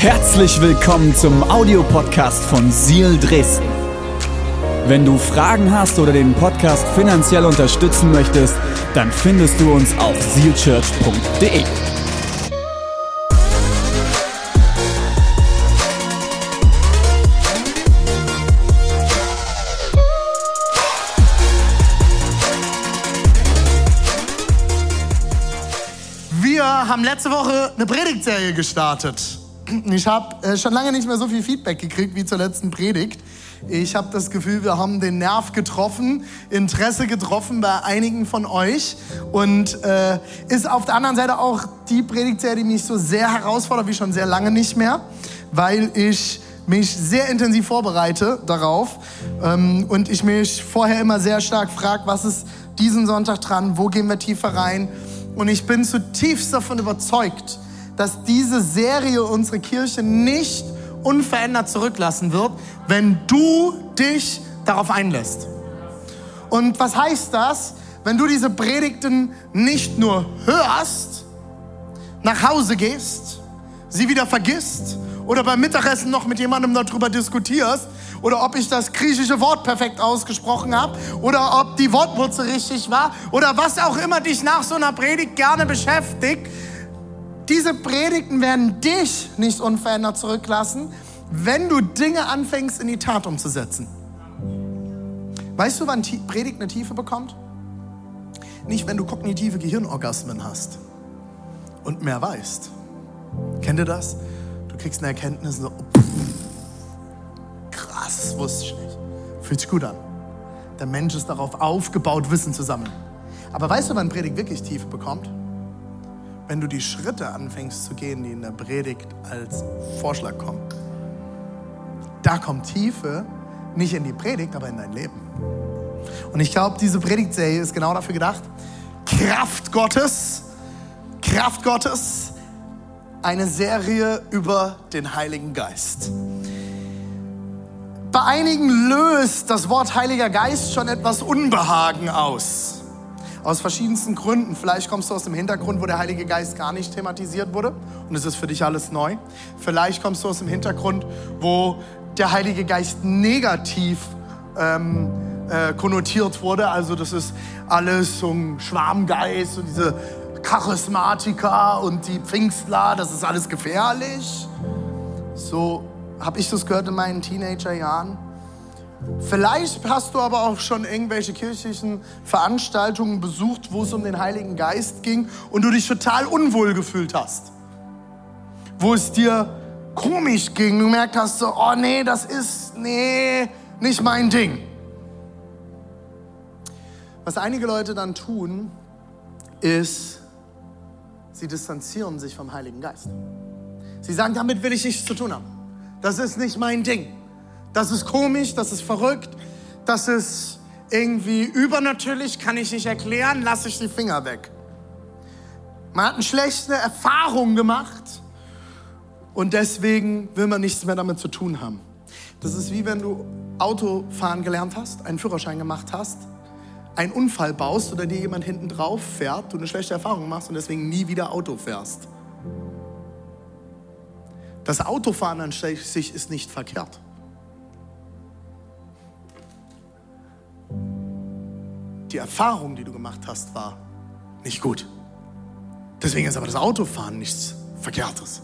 Herzlich willkommen zum Audiopodcast von Seal Dresden. Wenn du Fragen hast oder den Podcast finanziell unterstützen möchtest, dann findest du uns auf sealchurch.de. Wir haben letzte Woche eine Predigtserie gestartet. Ich habe äh, schon lange nicht mehr so viel Feedback gekriegt wie zur letzten Predigt. Ich habe das Gefühl, wir haben den Nerv getroffen, Interesse getroffen bei einigen von euch. Und äh, ist auf der anderen Seite auch die Predigtserie, die mich so sehr herausfordert wie schon sehr lange nicht mehr, weil ich mich sehr intensiv vorbereite darauf ähm, und ich mich vorher immer sehr stark frage, was ist diesen Sonntag dran, wo gehen wir tiefer rein. Und ich bin zutiefst davon überzeugt, dass diese Serie unsere Kirche nicht unverändert zurücklassen wird, wenn du dich darauf einlässt. Und was heißt das, wenn du diese Predigten nicht nur hörst, nach Hause gehst, sie wieder vergisst oder beim Mittagessen noch mit jemandem darüber diskutierst oder ob ich das griechische Wort perfekt ausgesprochen habe oder ob die Wortwurzel richtig war oder was auch immer dich nach so einer Predigt gerne beschäftigt. Diese Predigten werden dich nicht unverändert zurücklassen, wenn du Dinge anfängst in die Tat umzusetzen. Weißt du, wann Predigt eine Tiefe bekommt? Nicht, wenn du kognitive Gehirnorgasmen hast und mehr weißt. Kennt ihr das? Du kriegst eine Erkenntnis und so, oh, krass, das wusste ich nicht. Fühlt sich gut an. Der Mensch ist darauf aufgebaut, Wissen zu sammeln. Aber weißt du, wann Predigt wirklich Tiefe bekommt? Wenn du die Schritte anfängst zu gehen, die in der Predigt als Vorschlag kommen. Da kommt Tiefe nicht in die Predigt, aber in dein Leben. Und ich glaube, diese Predigtserie ist genau dafür gedacht, Kraft Gottes, Kraft Gottes, eine Serie über den Heiligen Geist. Bei einigen löst das Wort Heiliger Geist schon etwas Unbehagen aus. Aus verschiedensten Gründen. Vielleicht kommst du aus dem Hintergrund, wo der Heilige Geist gar nicht thematisiert wurde und es ist für dich alles neu. Vielleicht kommst du aus dem Hintergrund, wo der Heilige Geist negativ ähm, äh, konnotiert wurde. Also das ist alles so ein Schwarmgeist und diese Charismatiker und die Pfingstler, das ist alles gefährlich. So habe ich das gehört in meinen Teenagerjahren. Vielleicht hast du aber auch schon irgendwelche kirchlichen Veranstaltungen besucht, wo es um den Heiligen Geist ging und du dich total unwohl gefühlt hast. Wo es dir komisch ging, du gemerkt hast so, oh nee, das ist, nee, nicht mein Ding. Was einige Leute dann tun, ist, sie distanzieren sich vom Heiligen Geist. Sie sagen, damit will ich nichts zu tun haben. Das ist nicht mein Ding. Das ist komisch, das ist verrückt, das ist irgendwie übernatürlich, kann ich nicht erklären, lasse ich die Finger weg. Man hat eine schlechte Erfahrung gemacht und deswegen will man nichts mehr damit zu tun haben. Das ist wie wenn du Autofahren gelernt hast, einen Führerschein gemacht hast, einen Unfall baust oder dir jemand hinten drauf fährt, du eine schlechte Erfahrung machst und deswegen nie wieder Auto fährst. Das Autofahren an sich ist nicht verkehrt. Die Erfahrung, die du gemacht hast, war nicht gut. Deswegen ist aber das Autofahren nichts Verkehrtes.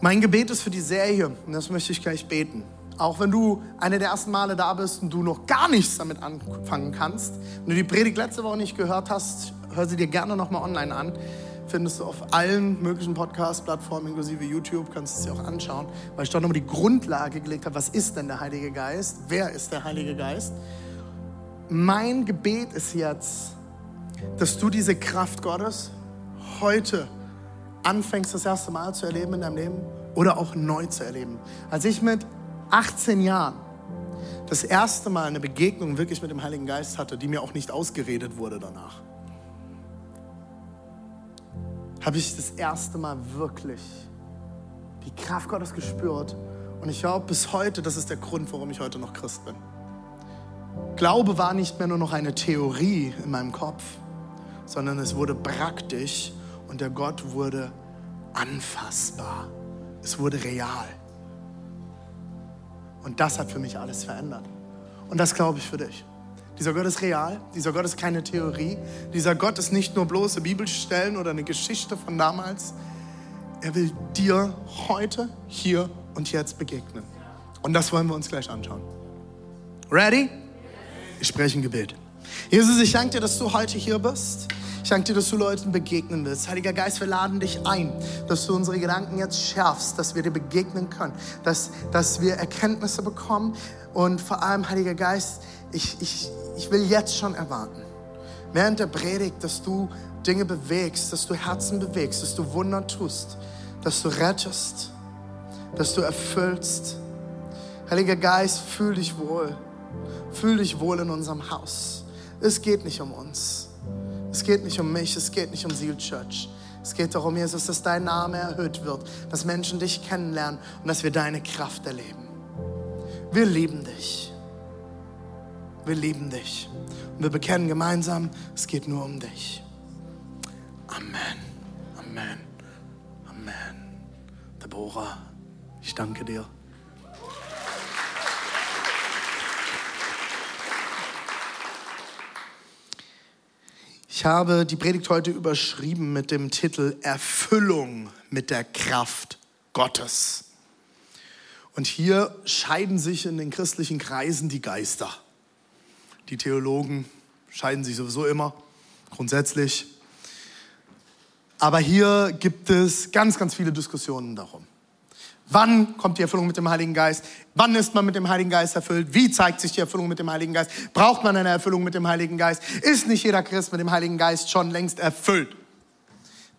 Mein Gebet ist für die Serie, und das möchte ich gleich beten. Auch wenn du eine der ersten Male da bist und du noch gar nichts damit anfangen kannst, wenn du die Predigt letzte Woche nicht gehört hast, hör sie dir gerne nochmal online an. Findest du auf allen möglichen Podcast-Plattformen, inklusive YouTube, kannst du es dir auch anschauen, weil ich dort nochmal die Grundlage gelegt habe, was ist denn der Heilige Geist? Wer ist der Heilige Geist? Mein Gebet ist jetzt, dass du diese Kraft Gottes heute anfängst, das erste Mal zu erleben in deinem Leben oder auch neu zu erleben. Als ich mit 18 Jahren das erste Mal eine Begegnung wirklich mit dem Heiligen Geist hatte, die mir auch nicht ausgeredet wurde danach, habe ich das erste Mal wirklich die Kraft Gottes gespürt. Und ich glaube bis heute, das ist der Grund, warum ich heute noch Christ bin. Glaube war nicht mehr nur noch eine Theorie in meinem Kopf, sondern es wurde praktisch und der Gott wurde anfassbar. Es wurde real. Und das hat für mich alles verändert. Und das glaube ich für dich. Dieser Gott ist real, dieser Gott ist keine Theorie, dieser Gott ist nicht nur bloße Bibelstellen oder eine Geschichte von damals. Er will dir heute, hier und jetzt begegnen. Und das wollen wir uns gleich anschauen. Ready? Ich spreche ein Gebet. Jesus, ich danke dir, dass du heute hier bist. Ich danke dir, dass du Leuten begegnen willst. Heiliger Geist, wir laden dich ein, dass du unsere Gedanken jetzt schärfst, dass wir dir begegnen können, dass, dass wir Erkenntnisse bekommen. Und vor allem, Heiliger Geist, ich, ich, ich will jetzt schon erwarten, während der Predigt, dass du Dinge bewegst, dass du Herzen bewegst, dass du Wunder tust, dass du rettest, dass du erfüllst. Heiliger Geist, fühl dich wohl. Fühl dich wohl in unserem Haus. Es geht nicht um uns. Es geht nicht um mich, es geht nicht um Seal Church. Es geht darum, Jesus, dass dein Name erhöht wird, dass Menschen dich kennenlernen und dass wir deine Kraft erleben. Wir lieben dich. Wir lieben dich. Und wir bekennen gemeinsam, es geht nur um dich. Amen. Amen. Amen. Deborah, ich danke dir. Ich habe die Predigt heute überschrieben mit dem Titel Erfüllung mit der Kraft Gottes. Und hier scheiden sich in den christlichen Kreisen die Geister. Die Theologen scheiden sich sowieso immer, grundsätzlich. Aber hier gibt es ganz, ganz viele Diskussionen darum. Wann kommt die Erfüllung mit dem Heiligen Geist? Wann ist man mit dem Heiligen Geist erfüllt? Wie zeigt sich die Erfüllung mit dem Heiligen Geist? Braucht man eine Erfüllung mit dem Heiligen Geist? Ist nicht jeder Christ mit dem Heiligen Geist schon längst erfüllt?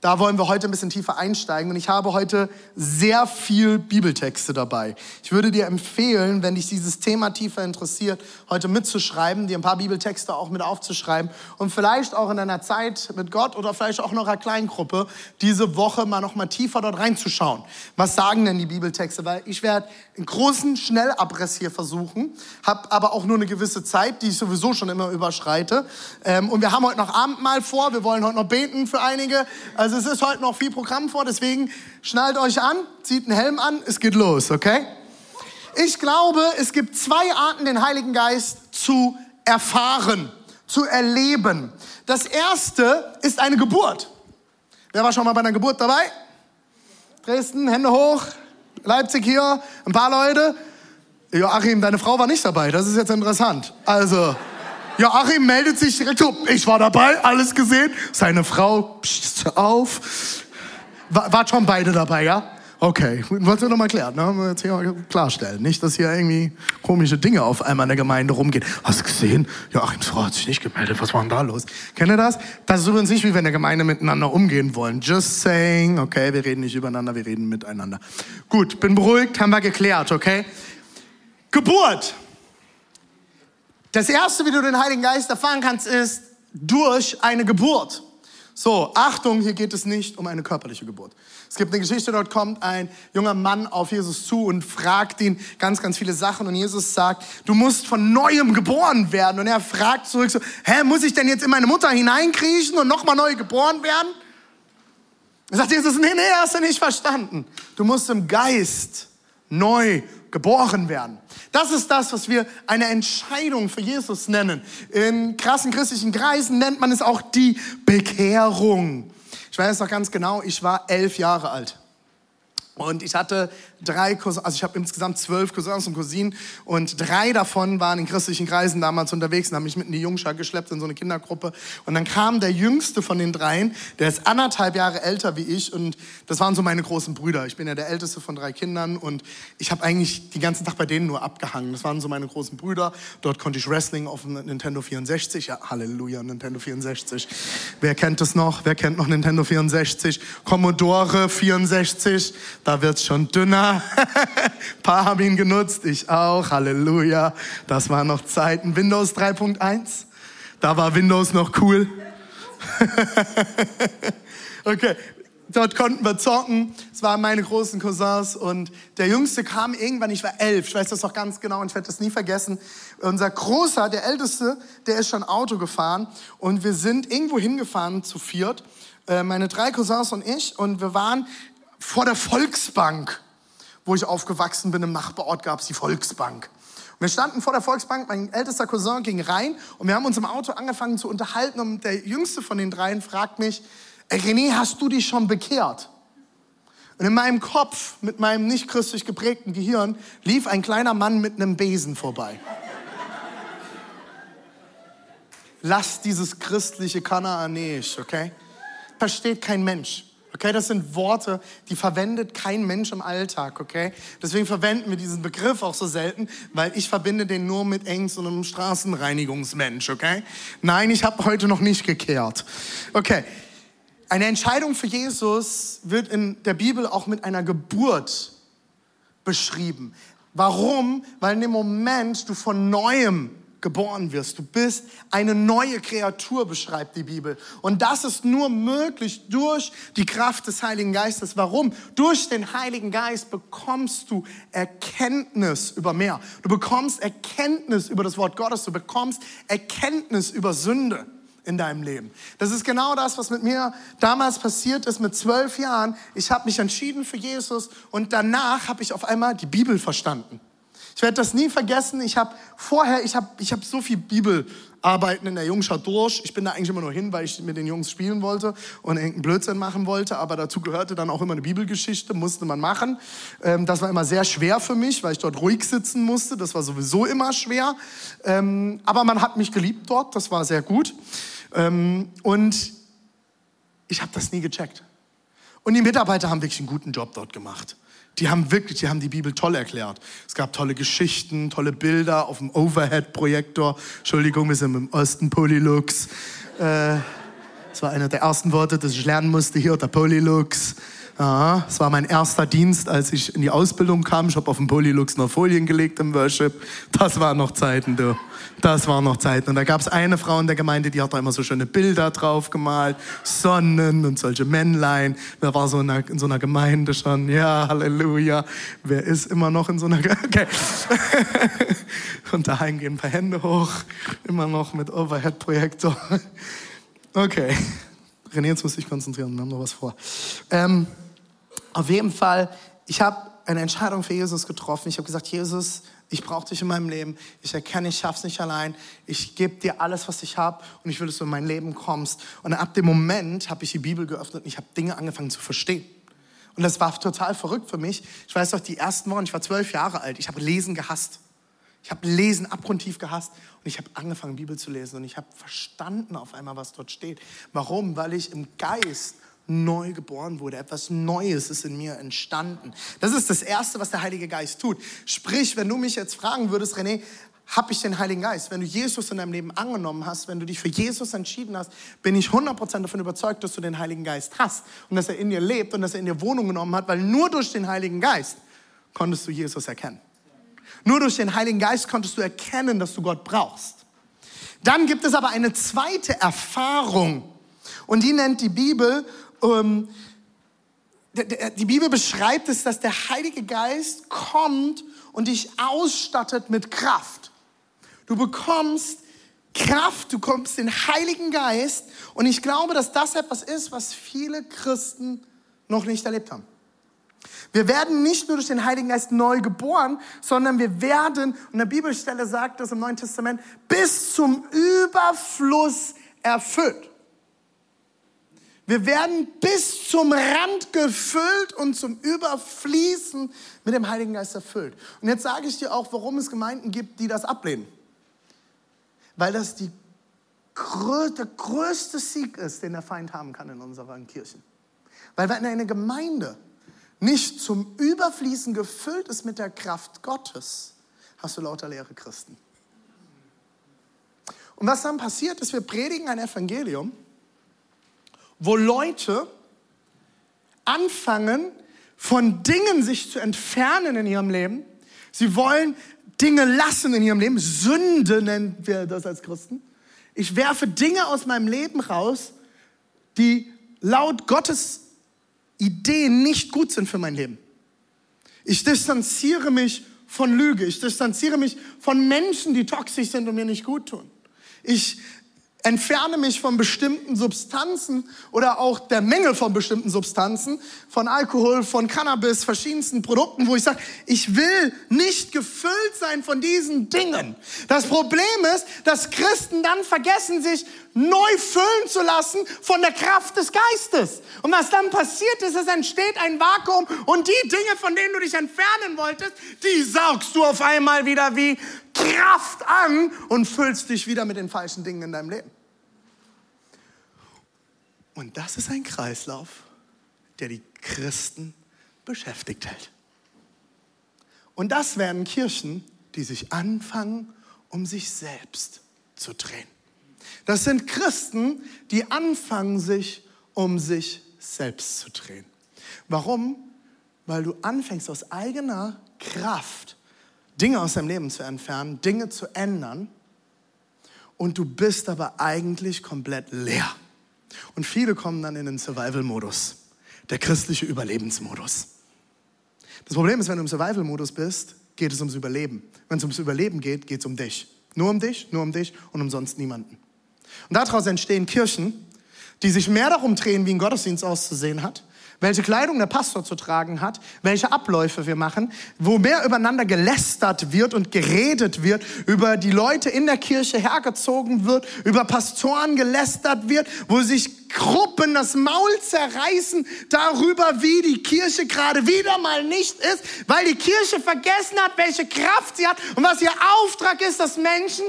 Da wollen wir heute ein bisschen tiefer einsteigen und ich habe heute sehr viel Bibeltexte dabei. Ich würde dir empfehlen, wenn dich dieses Thema tiefer interessiert, heute mitzuschreiben, dir ein paar Bibeltexte auch mit aufzuschreiben und vielleicht auch in deiner Zeit mit Gott oder vielleicht auch in eurer Kleingruppe diese Woche mal noch mal tiefer dort reinzuschauen. Was sagen denn die Bibeltexte? Weil ich werde einen großen Schnellabriss hier versuchen, habe aber auch nur eine gewisse Zeit, die ich sowieso schon immer überschreite. Ähm, und wir haben heute noch Abendmahl vor, wir wollen heute noch beten für einige. Also also es ist heute noch viel Programm vor, deswegen schnallt euch an, zieht einen Helm an, es geht los, okay? Ich glaube, es gibt zwei Arten, den Heiligen Geist zu erfahren, zu erleben. Das erste ist eine Geburt. Wer war schon mal bei einer Geburt dabei? Dresden, Hände hoch. Leipzig hier, ein paar Leute. Joachim, deine Frau war nicht dabei. Das ist jetzt interessant. Also, Joachim meldet sich direkt ich war dabei, alles gesehen. Seine Frau, pst, auf. War, wart schon beide dabei, ja? Okay, wollten wir noch mal klären, ne? Jetzt hier klarstellen. Nicht, dass hier irgendwie komische Dinge auf einmal in der Gemeinde rumgehen. Hast du gesehen? Joachims Frau hat sich nicht gemeldet. Was war denn da los? Kennt ihr das? Das ist übrigens nicht, wie wir in der Gemeinde miteinander umgehen wollen. Just saying, okay, wir reden nicht übereinander, wir reden miteinander. Gut, bin beruhigt, haben wir geklärt, okay? Geburt. Das erste, wie du den Heiligen Geist erfahren kannst, ist durch eine Geburt. So, Achtung, hier geht es nicht um eine körperliche Geburt. Es gibt eine Geschichte, dort kommt ein junger Mann auf Jesus zu und fragt ihn ganz, ganz viele Sachen. Und Jesus sagt, du musst von neuem geboren werden. Und er fragt zurück so, hä, muss ich denn jetzt in meine Mutter hineinkriechen und nochmal neu geboren werden? Er sagt Jesus, nee, nee, hast du nicht verstanden. Du musst im Geist neu geboren werden. Das ist das, was wir eine Entscheidung für Jesus nennen. In krassen christlichen Kreisen nennt man es auch die Bekehrung. Ich weiß noch ganz genau, ich war elf Jahre alt. Und ich hatte drei Cousins, also ich habe insgesamt zwölf Cousins und Cousinen und drei davon waren in christlichen Kreisen damals unterwegs und haben mich mit in die Jungschar geschleppt in so eine Kindergruppe. Und dann kam der jüngste von den dreien, der ist anderthalb Jahre älter wie ich und das waren so meine großen Brüder. Ich bin ja der älteste von drei Kindern und ich habe eigentlich den ganzen Tag bei denen nur abgehangen. Das waren so meine großen Brüder. Dort konnte ich Wrestling auf dem Nintendo 64. Ja, Halleluja, Nintendo 64. Wer kennt das noch? Wer kennt noch Nintendo 64? Commodore 64. Da wird's schon dünner. Ein paar haben ihn genutzt, ich auch. Halleluja. Das waren noch Zeiten. Windows 3.1. Da war Windows noch cool. okay. Dort konnten wir zocken. Es waren meine großen Cousins und der Jüngste kam irgendwann, ich war elf, ich weiß das noch ganz genau und ich werde das nie vergessen. Unser Großer, der Älteste, der ist schon Auto gefahren und wir sind irgendwo hingefahren zu viert, äh, meine drei Cousins und ich und wir waren vor der Volksbank, wo ich aufgewachsen bin. Im Nachbarort gab es die Volksbank. Wir standen vor der Volksbank, mein ältester Cousin ging rein und wir haben uns im Auto angefangen zu unterhalten und der jüngste von den dreien fragt mich, René, hast du dich schon bekehrt? Und in meinem Kopf, mit meinem nicht christlich geprägten Gehirn, lief ein kleiner Mann mit einem Besen vorbei. Lass dieses christliche Kanaanäisch, okay? Versteht kein Mensch. Okay, das sind Worte, die verwendet kein Mensch im Alltag, okay? Deswegen verwenden wir diesen Begriff auch so selten, weil ich verbinde den nur mit eng so einem Straßenreinigungsmensch, okay? Nein, ich habe heute noch nicht gekehrt. Okay. Eine Entscheidung für Jesus wird in der Bibel auch mit einer Geburt beschrieben. Warum? Weil in dem Moment du von neuem geboren wirst. Du bist eine neue Kreatur, beschreibt die Bibel. Und das ist nur möglich durch die Kraft des Heiligen Geistes. Warum? Durch den Heiligen Geist bekommst du Erkenntnis über mehr. Du bekommst Erkenntnis über das Wort Gottes. Du bekommst Erkenntnis über Sünde in deinem Leben. Das ist genau das, was mit mir damals passiert ist mit zwölf Jahren. Ich habe mich entschieden für Jesus und danach habe ich auf einmal die Bibel verstanden. Ich werde das nie vergessen. Ich habe vorher, ich habe ich hab so viel Bibelarbeiten in der Jungschau durch. Ich bin da eigentlich immer nur hin, weil ich mit den Jungs spielen wollte und irgendeinen Blödsinn machen wollte. Aber dazu gehörte dann auch immer eine Bibelgeschichte, musste man machen. Ähm, das war immer sehr schwer für mich, weil ich dort ruhig sitzen musste. Das war sowieso immer schwer. Ähm, aber man hat mich geliebt dort, das war sehr gut. Ähm, und ich habe das nie gecheckt. Und die Mitarbeiter haben wirklich einen guten Job dort gemacht. Die haben wirklich, die haben die Bibel toll erklärt. Es gab tolle Geschichten, tolle Bilder auf dem Overhead-Projektor. Entschuldigung, wir sind im Osten Polylux. Äh, das war einer der ersten Worte, das ich lernen musste hier, der Polylux. Ja, es war mein erster Dienst, als ich in die Ausbildung kam. Ich habe auf dem Polylux noch Folien gelegt im Worship. Das waren noch Zeiten, du. Das waren noch Zeiten. Und da gab es eine Frau in der Gemeinde, die hat da immer so schöne Bilder drauf gemalt. Sonnen und solche Männlein. Wer war so in, einer, in so einer Gemeinde schon? Ja, Halleluja. Wer ist immer noch in so einer Gemeinde? Okay. und daheim gehen ein paar Hände hoch. Immer noch mit Overhead-Projektor. Okay. René, jetzt muss ich konzentrieren, wir haben noch was vor. Ähm, auf jeden Fall, ich habe eine Entscheidung für Jesus getroffen. Ich habe gesagt, Jesus, ich brauche dich in meinem Leben. Ich erkenne, ich schaff's nicht allein. Ich gebe dir alles, was ich habe und ich will, dass du in mein Leben kommst. Und ab dem Moment habe ich die Bibel geöffnet und ich habe Dinge angefangen zu verstehen. Und das war total verrückt für mich. Ich weiß doch, die ersten Wochen, ich war zwölf Jahre alt, ich habe Lesen gehasst. Ich habe Lesen abgrundtief gehasst und ich habe angefangen, Bibel zu lesen und ich habe verstanden auf einmal, was dort steht. Warum? Weil ich im Geist neu geboren wurde. Etwas Neues ist in mir entstanden. Das ist das Erste, was der Heilige Geist tut. Sprich, wenn du mich jetzt fragen würdest, René, habe ich den Heiligen Geist? Wenn du Jesus in deinem Leben angenommen hast, wenn du dich für Jesus entschieden hast, bin ich 100% davon überzeugt, dass du den Heiligen Geist hast und dass er in dir lebt und dass er in dir Wohnung genommen hat, weil nur durch den Heiligen Geist konntest du Jesus erkennen. Nur durch den Heiligen Geist konntest du erkennen, dass du Gott brauchst. Dann gibt es aber eine zweite Erfahrung und die nennt die Bibel, ähm, die Bibel beschreibt es, dass der Heilige Geist kommt und dich ausstattet mit Kraft. Du bekommst Kraft, du bekommst den Heiligen Geist und ich glaube, dass das etwas ist, was viele Christen noch nicht erlebt haben. Wir werden nicht nur durch den Heiligen Geist neu geboren, sondern wir werden, und der Bibelstelle sagt das im Neuen Testament, bis zum Überfluss erfüllt. Wir werden bis zum Rand gefüllt und zum Überfließen mit dem Heiligen Geist erfüllt. Und jetzt sage ich dir auch, warum es Gemeinden gibt, die das ablehnen. Weil das die, der größte Sieg ist, den der Feind haben kann in unseren Kirchen. Weil wenn eine Gemeinde nicht zum Überfließen gefüllt ist mit der Kraft Gottes, hast du lauter leere Christen. Und was dann passiert ist, wir predigen ein Evangelium, wo Leute anfangen, von Dingen sich zu entfernen in ihrem Leben. Sie wollen Dinge lassen in ihrem Leben. Sünde nennen wir das als Christen. Ich werfe Dinge aus meinem Leben raus, die laut Gottes Ideen nicht gut sind für mein Leben. Ich distanziere mich von Lüge. Ich distanziere mich von Menschen, die toxisch sind und mir nicht gut tun. Ich entferne mich von bestimmten Substanzen oder auch der Menge von bestimmten Substanzen, von Alkohol, von Cannabis, verschiedensten Produkten, wo ich sage, ich will nicht gefüllt sein von diesen Dingen. Das Problem ist, dass Christen dann vergessen, sich neu füllen zu lassen von der Kraft des Geistes. Und was dann passiert ist, es entsteht ein Vakuum und die Dinge, von denen du dich entfernen wolltest, die saugst du auf einmal wieder wie Kraft an und füllst dich wieder mit den falschen Dingen in deinem Leben. Und das ist ein Kreislauf, der die Christen beschäftigt hält. Und das werden Kirchen, die sich anfangen, um sich selbst zu drehen. Das sind Christen, die anfangen, sich um sich selbst zu drehen. Warum? Weil du anfängst aus eigener Kraft Dinge aus deinem Leben zu entfernen, Dinge zu ändern und du bist aber eigentlich komplett leer. Und viele kommen dann in den Survival-Modus, der christliche Überlebensmodus. Das Problem ist, wenn du im Survival-Modus bist, geht es ums Überleben. Wenn es ums Überleben geht, geht es um dich. Nur um dich, nur um dich und um sonst niemanden. Und daraus entstehen Kirchen, die sich mehr darum drehen, wie ein Gottesdienst auszusehen hat, welche Kleidung der Pastor zu tragen hat, welche Abläufe wir machen, wo mehr übereinander gelästert wird und geredet wird, über die Leute in der Kirche hergezogen wird, über Pastoren gelästert wird, wo sich Gruppen das Maul zerreißen darüber, wie die Kirche gerade wieder mal nicht ist, weil die Kirche vergessen hat, welche Kraft sie hat und was ihr Auftrag ist, dass Menschen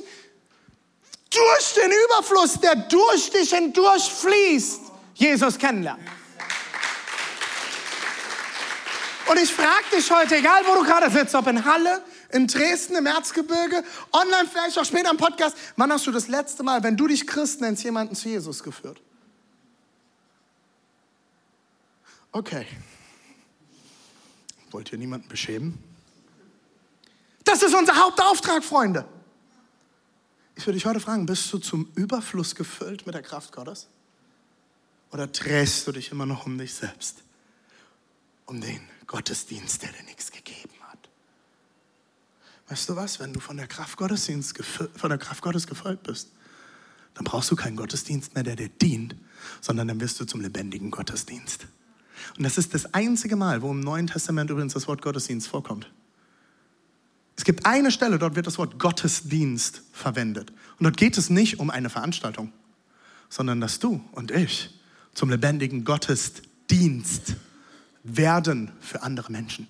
durch den Überfluss, der durch dich hindurch fließt, Jesus kennenlernen. Und ich frage dich heute, egal wo du gerade sitzt, ob in Halle, in Dresden, im Erzgebirge, online vielleicht auch später im Podcast, wann hast du das letzte Mal, wenn du dich Christ nennst, jemanden zu Jesus geführt? Okay. Wollt ihr niemanden beschämen? Das ist unser Hauptauftrag, Freunde. Ich würde dich heute fragen, bist du zum Überfluss gefüllt mit der Kraft Gottes? Oder drehst du dich immer noch um dich selbst? Um den Gottesdienst, der dir nichts gegeben hat. Weißt du was? Wenn du von der Kraft, Gottesdienst, von der Kraft Gottes gefüllt bist, dann brauchst du keinen Gottesdienst mehr, der dir dient, sondern dann wirst du zum lebendigen Gottesdienst. Und das ist das einzige Mal, wo im Neuen Testament übrigens das Wort Gottesdienst vorkommt. Es gibt eine Stelle, dort wird das Wort Gottesdienst verwendet. Und dort geht es nicht um eine Veranstaltung, sondern dass du und ich zum lebendigen Gottesdienst werden für andere Menschen.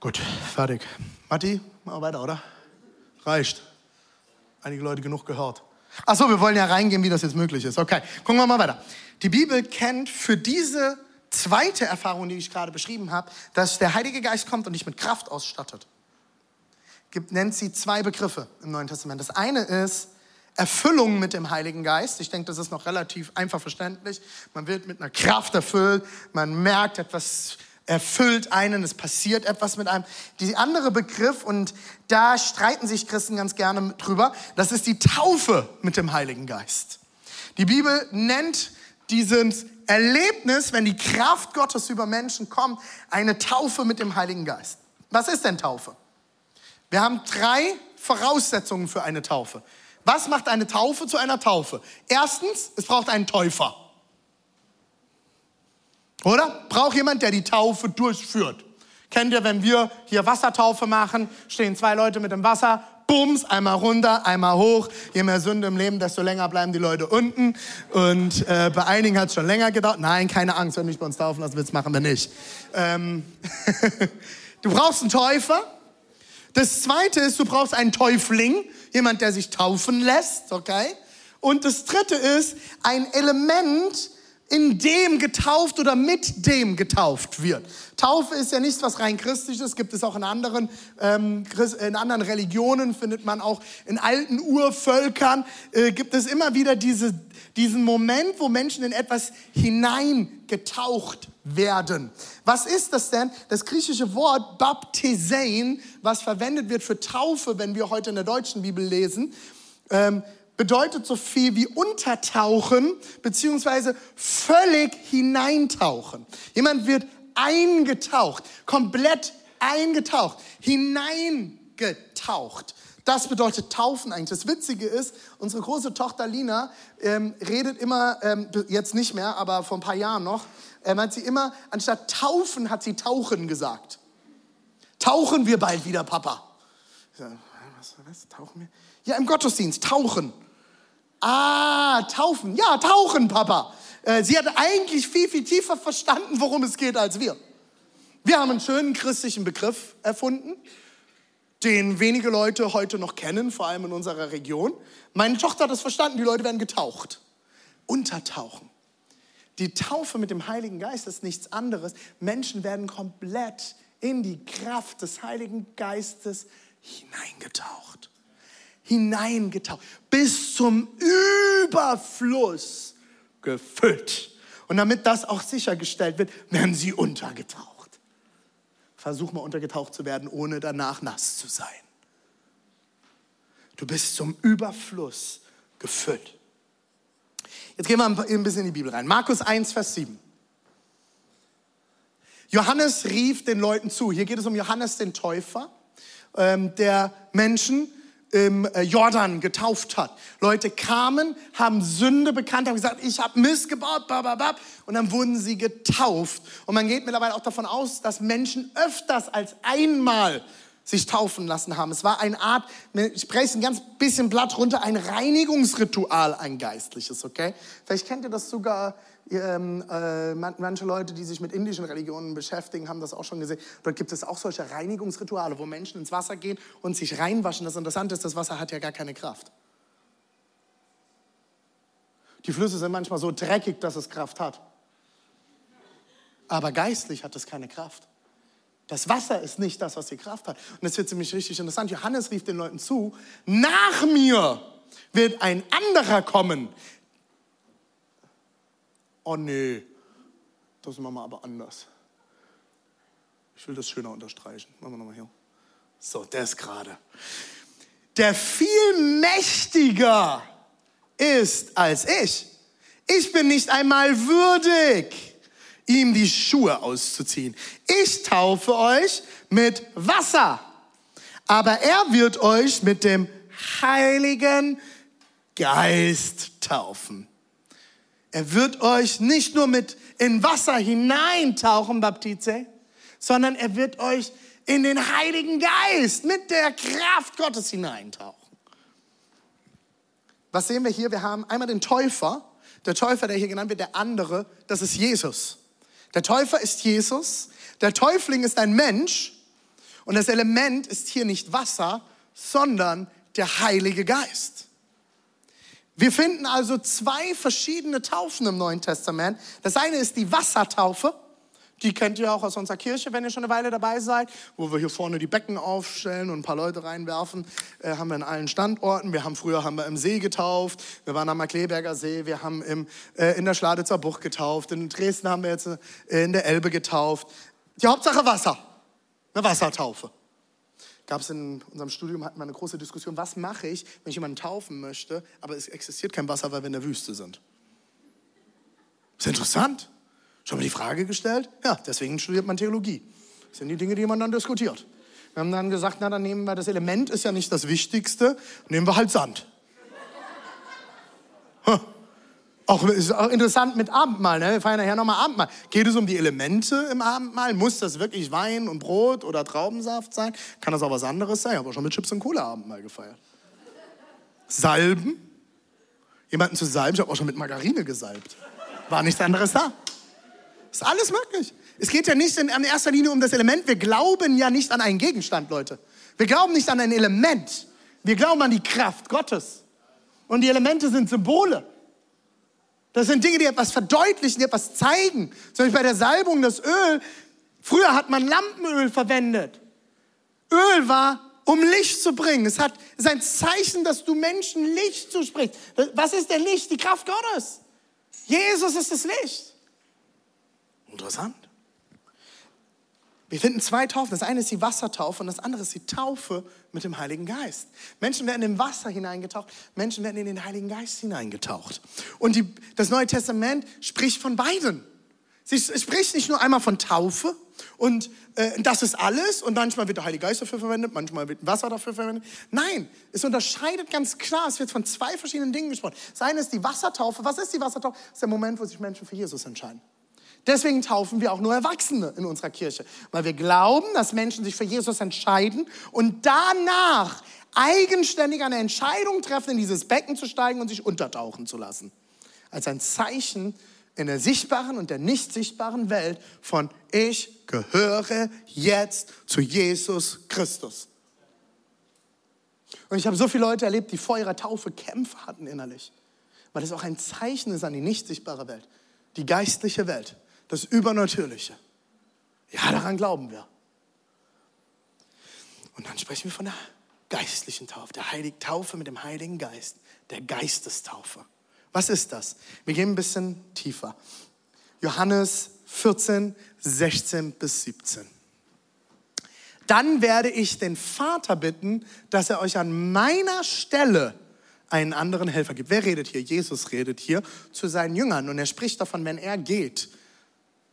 Gut, fertig. Matti, mal weiter, oder? Reicht. Einige Leute genug gehört. Achso, wir wollen ja reingehen, wie das jetzt möglich ist. Okay, gucken wir mal weiter. Die Bibel kennt für diese zweite Erfahrung, die ich gerade beschrieben habe, dass der Heilige Geist kommt und dich mit Kraft ausstattet. Gibt, nennt sie zwei Begriffe im Neuen Testament. Das eine ist Erfüllung mit dem Heiligen Geist. Ich denke, das ist noch relativ einfach verständlich. Man wird mit einer Kraft erfüllt, man merkt, etwas erfüllt einen, es passiert etwas mit einem. Die andere Begriff, und da streiten sich Christen ganz gerne drüber, das ist die Taufe mit dem Heiligen Geist. Die Bibel nennt dieses Erlebnis, wenn die Kraft Gottes über Menschen kommt, eine Taufe mit dem Heiligen Geist. Was ist denn Taufe? Wir haben drei Voraussetzungen für eine Taufe. Was macht eine Taufe zu einer Taufe? Erstens, es braucht einen Täufer. Oder? Braucht jemand, der die Taufe durchführt. Kennt ihr, wenn wir hier Wassertaufe machen, stehen zwei Leute mit dem Wasser, bums, einmal runter, einmal hoch. Je mehr Sünde im Leben, desto länger bleiben die Leute unten. Und äh, bei einigen hat es schon länger gedauert. Nein, keine Angst, wenn du mich bei uns taufen lassen willst, machen wir nicht. Ähm du brauchst einen Täufer. Das zweite ist, du brauchst einen Täufling, jemand, der sich taufen lässt, okay? Und das dritte ist ein Element, in dem getauft oder mit dem getauft wird. Taufe ist ja nichts, was rein christlich ist, gibt es auch in anderen, ähm, in anderen Religionen, findet man auch in alten Urvölkern, äh, gibt es immer wieder diese, diesen Moment, wo Menschen in etwas hineingetaucht werden. Was ist das denn? Das griechische Wort Baptisein, was verwendet wird für Taufe, wenn wir heute in der deutschen Bibel lesen, ähm, bedeutet so viel wie untertauchen, beziehungsweise völlig hineintauchen. Jemand wird eingetaucht, komplett eingetaucht, hineingetaucht. Das bedeutet Taufen eigentlich. Das Witzige ist, unsere große Tochter Lina ähm, redet immer, ähm, jetzt nicht mehr, aber vor ein paar Jahren noch, ähm, hat sie immer, anstatt Taufen, hat sie Tauchen gesagt. Tauchen wir bald wieder, Papa. Was, was, tauchen wir? Ja, im Gottesdienst, tauchen. Ah, taufen. Ja, tauchen, Papa. Äh, sie hat eigentlich viel, viel tiefer verstanden, worum es geht, als wir. Wir haben einen schönen christlichen Begriff erfunden, den wenige Leute heute noch kennen, vor allem in unserer Region. Meine Tochter hat es verstanden, die Leute werden getaucht. Untertauchen. Die Taufe mit dem Heiligen Geist ist nichts anderes. Menschen werden komplett in die Kraft des Heiligen Geistes hineingetaucht hineingetaucht, bis zum Überfluss gefüllt. Und damit das auch sichergestellt wird, werden sie untergetaucht. Versuch mal untergetaucht zu werden, ohne danach nass zu sein. Du bist zum Überfluss gefüllt. Jetzt gehen wir ein bisschen in die Bibel rein. Markus 1, Vers 7. Johannes rief den Leuten zu. Hier geht es um Johannes den Täufer, ähm, der Menschen im äh, Jordan getauft hat. Leute kamen, haben Sünde bekannt, haben gesagt, ich habe Mist gebaut, bababab, und dann wurden sie getauft. Und man geht mittlerweile auch davon aus, dass Menschen öfters als einmal sich taufen lassen haben. Es war eine Art, ich spreche ein ganz bisschen Blatt runter, ein Reinigungsritual, ein geistliches, okay? Vielleicht kennt ihr das sogar ähm, äh, manche Leute, die sich mit indischen Religionen beschäftigen, haben das auch schon gesehen. Dort gibt es auch solche Reinigungsrituale, wo Menschen ins Wasser gehen und sich reinwaschen. Das Interessante ist, das Wasser hat ja gar keine Kraft. Die Flüsse sind manchmal so dreckig, dass es Kraft hat. Aber geistlich hat es keine Kraft. Das Wasser ist nicht das, was die Kraft hat. Und das wird ziemlich richtig interessant. Johannes rief den Leuten zu, nach mir wird ein anderer kommen, oh nee, das machen wir aber anders. Ich will das schöner unterstreichen. Machen wir nochmal hier. So, der ist gerade. Der viel mächtiger ist als ich. Ich bin nicht einmal würdig, ihm die Schuhe auszuziehen. Ich taufe euch mit Wasser, aber er wird euch mit dem Heiligen Geist taufen. Er wird euch nicht nur mit in Wasser hineintauchen, Baptize, sondern er wird euch in den Heiligen Geist mit der Kraft Gottes hineintauchen. Was sehen wir hier? Wir haben einmal den Täufer. Der Täufer, der hier genannt wird, der andere, das ist Jesus. Der Täufer ist Jesus. Der Täufling ist ein Mensch. Und das Element ist hier nicht Wasser, sondern der Heilige Geist. Wir finden also zwei verschiedene Taufen im Neuen Testament. Das eine ist die Wassertaufe. Die kennt ihr auch aus unserer Kirche, wenn ihr schon eine Weile dabei seid, wo wir hier vorne die Becken aufstellen und ein paar Leute reinwerfen. Äh, haben wir in allen Standorten. Wir haben früher haben wir im See getauft. Wir waren am Markleberger See. Wir haben im, äh, in der Schladitzer Bucht getauft. In Dresden haben wir jetzt äh, in der Elbe getauft. Die Hauptsache Wasser. Eine Wassertaufe gab es in unserem Studium, hatten wir eine große Diskussion, was mache ich, wenn ich jemanden taufen möchte, aber es existiert kein Wasser, weil wir in der Wüste sind. Ist interessant. Schon mal die Frage gestellt? Ja, deswegen studiert man Theologie. Das sind die Dinge, die man dann diskutiert. Wir haben dann gesagt, na dann nehmen wir das Element, ist ja nicht das Wichtigste, nehmen wir halt Sand. Auch, ist auch interessant mit Abendmahl, ne? wir feiern nachher nochmal Abendmahl. Geht es um die Elemente im Abendmahl? Muss das wirklich Wein und Brot oder Traubensaft sein? Kann das auch was anderes sein? Ich habe auch schon mit Chips und Cola Abendmahl gefeiert. Salben? Jemanden zu salben? Ich habe auch schon mit Margarine gesalbt. War nichts anderes da. Ist alles möglich. Es geht ja nicht in, in erster Linie um das Element. Wir glauben ja nicht an einen Gegenstand, Leute. Wir glauben nicht an ein Element. Wir glauben an die Kraft Gottes. Und die Elemente sind Symbole. Das sind Dinge, die etwas verdeutlichen, die etwas zeigen. Zum Beispiel bei der Salbung, das Öl. Früher hat man Lampenöl verwendet. Öl war, um Licht zu bringen. Es hat, ist ein Zeichen, dass du Menschen Licht zusprichst. Was ist denn Licht? Die Kraft Gottes. Jesus ist das Licht. Interessant. Wir finden zwei Taufen. Das eine ist die Wassertaufe und das andere ist die Taufe mit dem Heiligen Geist. Menschen werden im Wasser hineingetaucht, Menschen werden in den Heiligen Geist hineingetaucht. Und die, das Neue Testament spricht von beiden. Sie spricht nicht nur einmal von Taufe und äh, das ist alles und manchmal wird der Heilige Geist dafür verwendet, manchmal wird Wasser dafür verwendet. Nein, es unterscheidet ganz klar, es wird von zwei verschiedenen Dingen gesprochen. Das eine ist die Wassertaufe. Was ist die Wassertaufe? Das ist der Moment, wo sich Menschen für Jesus entscheiden. Deswegen taufen wir auch nur Erwachsene in unserer Kirche, weil wir glauben, dass Menschen sich für Jesus entscheiden und danach eigenständig eine Entscheidung treffen, in dieses Becken zu steigen und sich untertauchen zu lassen. Als ein Zeichen in der sichtbaren und der nicht sichtbaren Welt von ich gehöre jetzt zu Jesus Christus. Und ich habe so viele Leute erlebt, die vor ihrer Taufe Kämpfe hatten innerlich, weil es auch ein Zeichen ist an die nicht sichtbare Welt, die geistliche Welt das Übernatürliche. Ja, daran glauben wir. Und dann sprechen wir von der geistlichen Taufe, der Heilig Taufe mit dem Heiligen Geist, der Geistestaufe. Was ist das? Wir gehen ein bisschen tiefer. Johannes 14, 16 bis 17. Dann werde ich den Vater bitten, dass er euch an meiner Stelle einen anderen Helfer gibt. Wer redet hier? Jesus redet hier zu seinen Jüngern und er spricht davon, wenn er geht,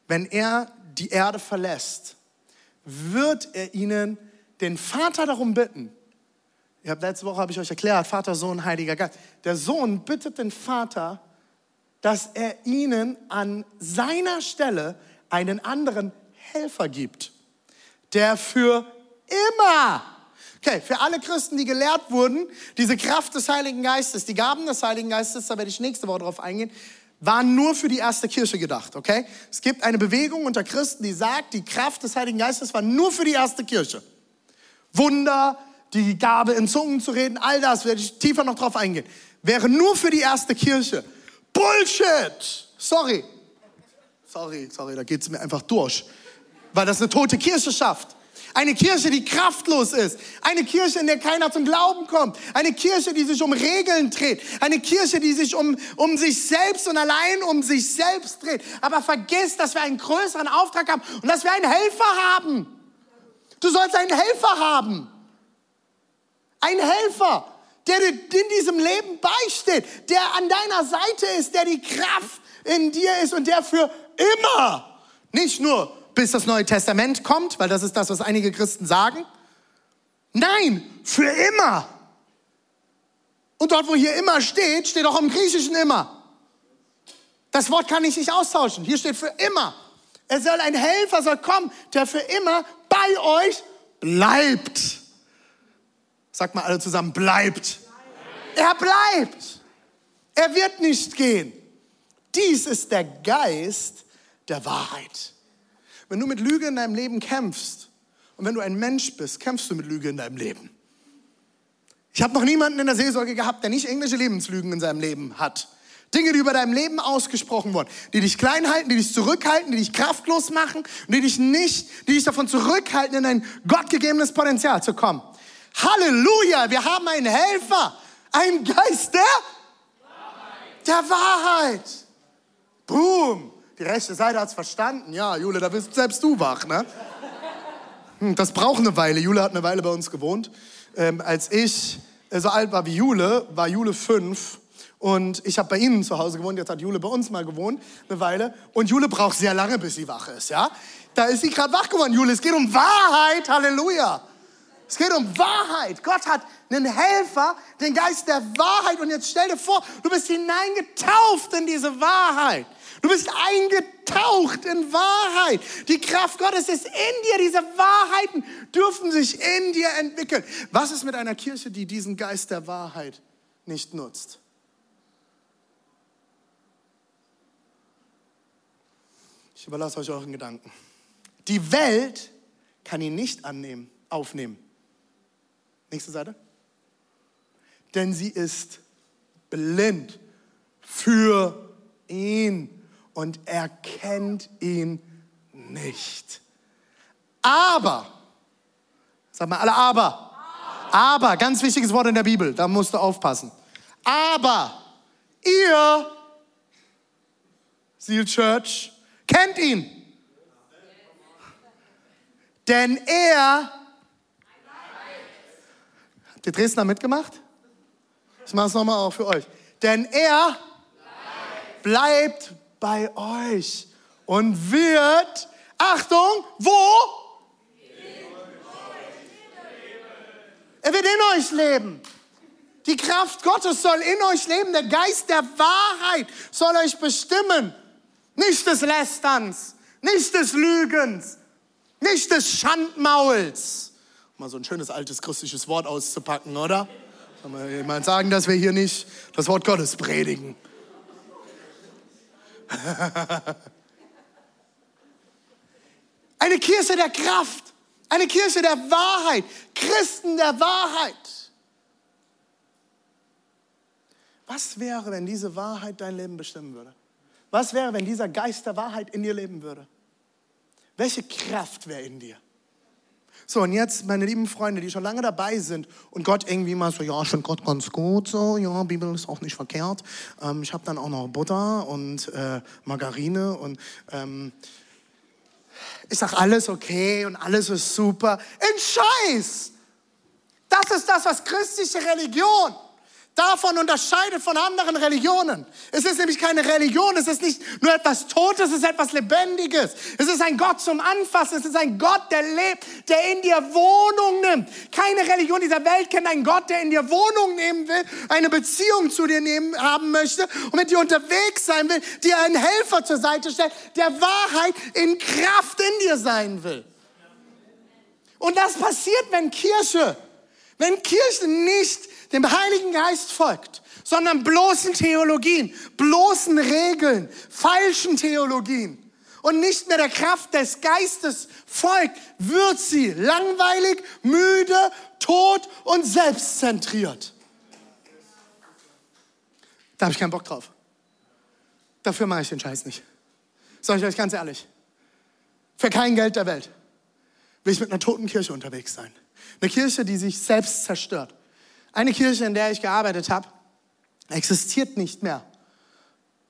wenn er die Erde verlässt, wird er ihnen den Vater darum bitten. Ich habe letzte Woche habe ich euch erklärt, Vater, Sohn, Heiliger Geist. Der Sohn bittet den Vater, dass er ihnen an seiner Stelle einen anderen Helfer gibt, der für immer Okay, für alle Christen, die gelehrt wurden, diese Kraft des Heiligen Geistes, die Gaben des Heiligen Geistes, da werde ich nächste Woche drauf eingehen, waren nur für die erste Kirche gedacht, okay? Es gibt eine Bewegung unter Christen, die sagt, die Kraft des Heiligen Geistes war nur für die erste Kirche. Wunder, die Gabe in Zungen zu reden, all das werde ich tiefer noch drauf eingehen. Wäre nur für die erste Kirche. Bullshit! Sorry. Sorry, sorry, da geht es mir einfach durch. Weil das eine tote Kirche schafft. Eine Kirche, die kraftlos ist. Eine Kirche, in der keiner zum Glauben kommt. Eine Kirche, die sich um Regeln dreht. Eine Kirche, die sich um, um sich selbst und allein um sich selbst dreht. Aber vergiss, dass wir einen größeren Auftrag haben und dass wir einen Helfer haben. Du sollst einen Helfer haben. Ein Helfer, der dir in diesem Leben beisteht, der an deiner Seite ist, der die Kraft in dir ist und der für immer, nicht nur bis das Neue Testament kommt, weil das ist das, was einige Christen sagen. Nein, für immer. Und dort, wo hier immer steht, steht auch im Griechischen immer. Das Wort kann ich nicht austauschen. Hier steht für immer. Es soll ein Helfer soll kommen, der für immer bei euch bleibt. Sagt mal alle zusammen, bleibt. Er bleibt. Er wird nicht gehen. Dies ist der Geist der Wahrheit. Wenn du mit Lüge in deinem Leben kämpfst und wenn du ein Mensch bist, kämpfst du mit Lüge in deinem Leben. Ich habe noch niemanden in der Seelsorge gehabt, der nicht englische Lebenslügen in seinem Leben hat. Dinge, die über deinem Leben ausgesprochen wurden, die dich klein halten, die dich zurückhalten, die dich kraftlos machen und die dich nicht, die dich davon zurückhalten, in ein gottgegebenes Potenzial zu kommen. Halleluja, wir haben einen Helfer, einen Geist der Wahrheit. Der Wahrheit. Boom. Die rechte Seite hat es verstanden. Ja, Jule, da bist selbst du wach, ne? Hm, das braucht eine Weile. Jule hat eine Weile bei uns gewohnt. Ähm, als ich äh, so alt war wie Jule, war Jule fünf. Und ich habe bei Ihnen zu Hause gewohnt. Jetzt hat Jule bei uns mal gewohnt, eine Weile. Und Jule braucht sehr lange, bis sie wach ist, ja? Da ist sie gerade wach geworden, Jule. Es geht um Wahrheit. Halleluja. Es geht um Wahrheit. Gott hat einen Helfer, den Geist der Wahrheit. Und jetzt stell dir vor, du bist hineingetauft in diese Wahrheit. Du bist eingetaucht in Wahrheit. Die Kraft Gottes ist in dir. Diese Wahrheiten dürfen sich in dir entwickeln. Was ist mit einer Kirche, die diesen Geist der Wahrheit nicht nutzt? Ich überlasse euch euren Gedanken. Die Welt kann ihn nicht annehmen, aufnehmen. Nächste Seite. Denn sie ist blind für ihn und erkennt ihn nicht. Aber, sag mal alle aber. Aber, ganz wichtiges Wort in der Bibel, da musst du aufpassen. Aber ihr, Seal Church, kennt ihn. Denn er. Habt ihr Dresdner mitgemacht? Ich mache es nochmal auch für euch. Denn er bleibt bei euch und wird, Achtung, wo? Er wird in euch leben. Die Kraft Gottes soll in euch leben. Der Geist der Wahrheit soll euch bestimmen. Nicht des Lästerns, nicht des Lügens, nicht des Schandmauls. Mal so ein schönes altes christliches Wort auszupacken, oder? Kann man jemand sagen, dass wir hier nicht das Wort Gottes predigen? Eine Kirche der Kraft, eine Kirche der Wahrheit, Christen der Wahrheit. Was wäre, wenn diese Wahrheit dein Leben bestimmen würde? Was wäre, wenn dieser Geist der Wahrheit in dir leben würde? Welche Kraft wäre in dir? So, und jetzt, meine lieben Freunde, die schon lange dabei sind und Gott irgendwie mal so, ja, finde Gott ganz gut, so, ja, Bibel ist auch nicht verkehrt. Ähm, ich habe dann auch noch Butter und äh, Margarine und ähm, ich sage, alles okay und alles ist super. Ein Scheiß! Das ist das, was christliche Religion davon unterscheidet von anderen Religionen. Es ist nämlich keine Religion, es ist nicht nur etwas Totes, es ist etwas Lebendiges. Es ist ein Gott zum Anfassen, es ist ein Gott, der lebt, der in dir Wohnung nimmt. Keine Religion dieser Welt kennt einen Gott, der in dir Wohnung nehmen will, eine Beziehung zu dir nehmen, haben möchte und mit dir unterwegs sein will, dir einen Helfer zur Seite stellt, der Wahrheit in Kraft in dir sein will. Und das passiert, wenn Kirche, wenn Kirche nicht dem Heiligen Geist folgt, sondern bloßen Theologien, bloßen Regeln, falschen Theologien und nicht mehr der Kraft des Geistes folgt, wird sie langweilig, müde, tot und selbstzentriert. Da habe ich keinen Bock drauf. Dafür mache ich den Scheiß nicht. Sag ich euch ganz ehrlich. Für kein Geld der Welt will ich mit einer toten Kirche unterwegs sein. Eine Kirche, die sich selbst zerstört. Eine Kirche, in der ich gearbeitet habe, existiert nicht mehr,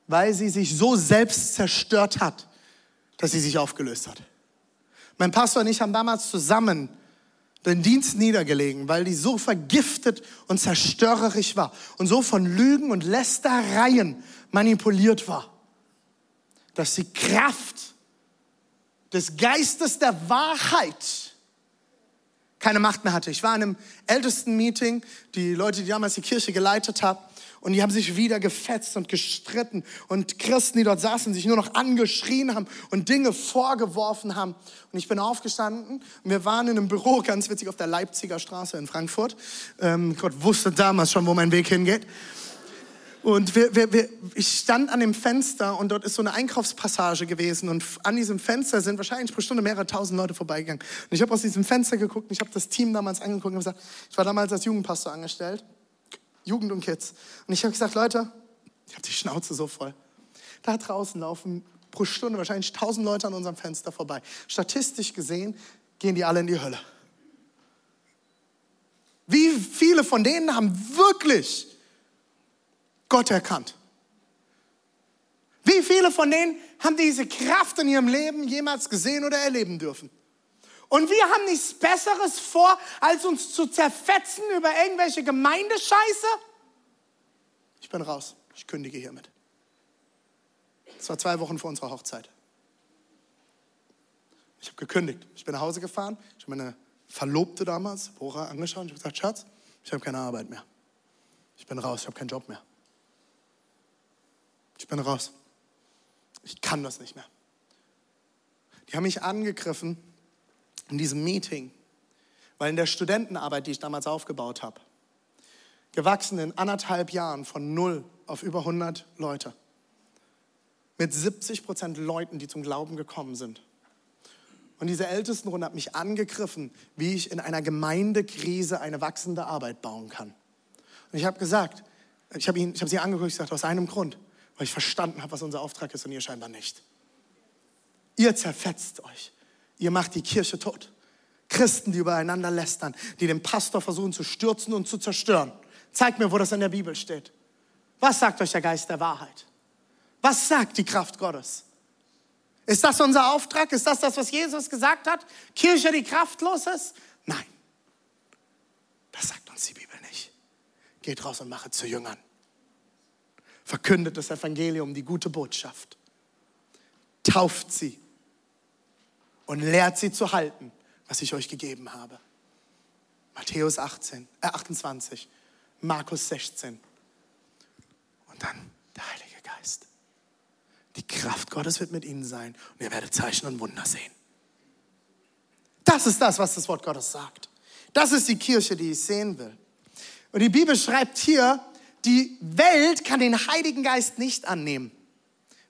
weil sie sich so selbst zerstört hat, dass sie sich aufgelöst hat. Mein Pastor und ich haben damals zusammen den Dienst niedergelegen, weil die so vergiftet und zerstörerisch war und so von Lügen und Lästereien manipuliert war, dass die Kraft des Geistes der Wahrheit keine Macht mehr hatte. Ich war in einem ältesten Meeting, die Leute, die damals die Kirche geleitet haben, und die haben sich wieder gefetzt und gestritten. Und Christen, die dort saßen, sich nur noch angeschrien haben und Dinge vorgeworfen haben. Und ich bin aufgestanden und wir waren in einem Büro, ganz witzig, auf der Leipziger Straße in Frankfurt. Ähm, Gott wusste damals schon, wo mein Weg hingeht. Und wir, wir, wir, ich stand an dem Fenster und dort ist so eine Einkaufspassage gewesen und an diesem Fenster sind wahrscheinlich pro Stunde mehrere tausend Leute vorbeigegangen. Und ich habe aus diesem Fenster geguckt und ich habe das Team damals angeguckt und gesagt, ich war damals als Jugendpastor angestellt, Jugend und Kids. Und ich habe gesagt, Leute, ich habe die Schnauze so voll. Da draußen laufen pro Stunde wahrscheinlich tausend Leute an unserem Fenster vorbei. Statistisch gesehen gehen die alle in die Hölle. Wie viele von denen haben wirklich Gott erkannt. Wie viele von denen haben diese Kraft in ihrem Leben jemals gesehen oder erleben dürfen? Und wir haben nichts Besseres vor, als uns zu zerfetzen über irgendwelche Gemeindescheiße? Ich bin raus. Ich kündige hiermit. Es war zwei Wochen vor unserer Hochzeit. Ich habe gekündigt. Ich bin nach Hause gefahren. Ich habe meine Verlobte damals, Bora, angeschaut. Ich habe gesagt, Schatz, ich habe keine Arbeit mehr. Ich bin raus. Ich habe keinen Job mehr. Ich bin raus. Ich kann das nicht mehr. Die haben mich angegriffen in diesem Meeting, weil in der Studentenarbeit, die ich damals aufgebaut habe, gewachsen in anderthalb Jahren von null auf über 100 Leute, mit 70 Prozent Leuten, die zum Glauben gekommen sind. Und diese Ältestenrunde hat mich angegriffen, wie ich in einer Gemeindekrise eine wachsende Arbeit bauen kann. Und ich habe gesagt, ich habe hab sie angeguckt, ich gesagt, aus einem Grund weil ich verstanden habe, was unser Auftrag ist und ihr scheinbar nicht. Ihr zerfetzt euch. Ihr macht die Kirche tot. Christen, die übereinander lästern, die den Pastor versuchen zu stürzen und zu zerstören. Zeigt mir, wo das in der Bibel steht. Was sagt euch der Geist der Wahrheit? Was sagt die Kraft Gottes? Ist das unser Auftrag? Ist das das, was Jesus gesagt hat? Kirche, die kraftlos ist? Nein. Das sagt uns die Bibel nicht. Geht raus und mache zu Jüngern. Verkündet das Evangelium, die gute Botschaft. Tauft sie und lehrt sie zu halten, was ich euch gegeben habe. Matthäus 18, äh 28, Markus 16. Und dann der Heilige Geist. Die Kraft Gottes wird mit ihnen sein und ihr werdet Zeichen und Wunder sehen. Das ist das, was das Wort Gottes sagt. Das ist die Kirche, die ich sehen will. Und die Bibel schreibt hier, die Welt kann den Heiligen Geist nicht annehmen,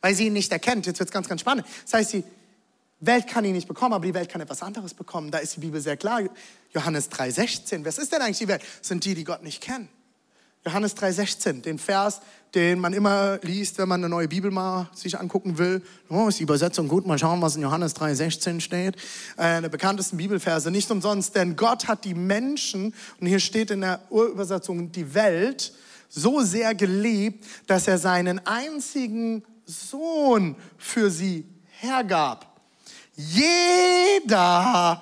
weil sie ihn nicht erkennt. Jetzt wird es ganz, ganz spannend. Das heißt, die Welt kann ihn nicht bekommen, aber die Welt kann etwas anderes bekommen. Da ist die Bibel sehr klar. Johannes 3,16. Was ist denn eigentlich die Welt? Das sind die, die Gott nicht kennen. Johannes 3,16, den Vers, den man immer liest, wenn man eine neue Bibel mal sich angucken will. Oh, ist die Übersetzung gut? Mal schauen, was in Johannes 3,16 steht. Äh, eine der bekanntesten Bibelverse. Nicht umsonst, denn Gott hat die Menschen, und hier steht in der Urübersetzung die Welt, so sehr geliebt, dass er seinen einzigen Sohn für sie hergab. Jeder,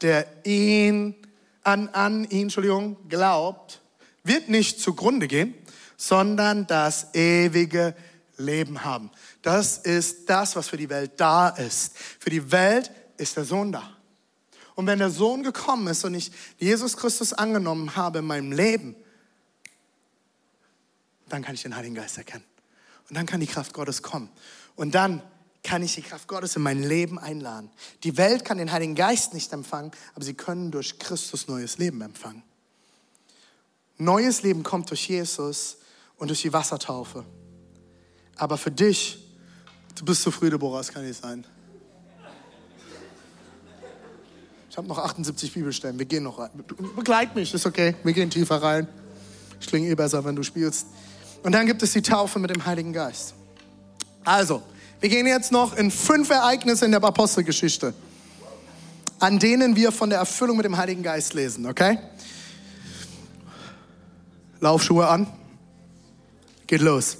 der ihn an, an ihn, Entschuldigung, glaubt, wird nicht zugrunde gehen, sondern das ewige Leben haben. Das ist das, was für die Welt da ist. Für die Welt ist der Sohn da. Und wenn der Sohn gekommen ist und ich Jesus Christus angenommen habe in meinem Leben, dann kann ich den Heiligen Geist erkennen. Und dann kann die Kraft Gottes kommen. Und dann kann ich die Kraft Gottes in mein Leben einladen. Die Welt kann den Heiligen Geist nicht empfangen, aber sie können durch Christus neues Leben empfangen. Neues Leben kommt durch Jesus und durch die Wassertaufe. Aber für dich, du bist zu früh, das kann nicht sein. Ich habe noch 78 Bibelstellen, wir gehen noch rein. Begleit mich, ist okay, wir gehen tiefer rein. Ich klinge eh besser, wenn du spielst. Und dann gibt es die Taufe mit dem Heiligen Geist. Also, wir gehen jetzt noch in fünf Ereignisse in der Apostelgeschichte, an denen wir von der Erfüllung mit dem Heiligen Geist lesen, okay? Laufschuhe an. Geht los.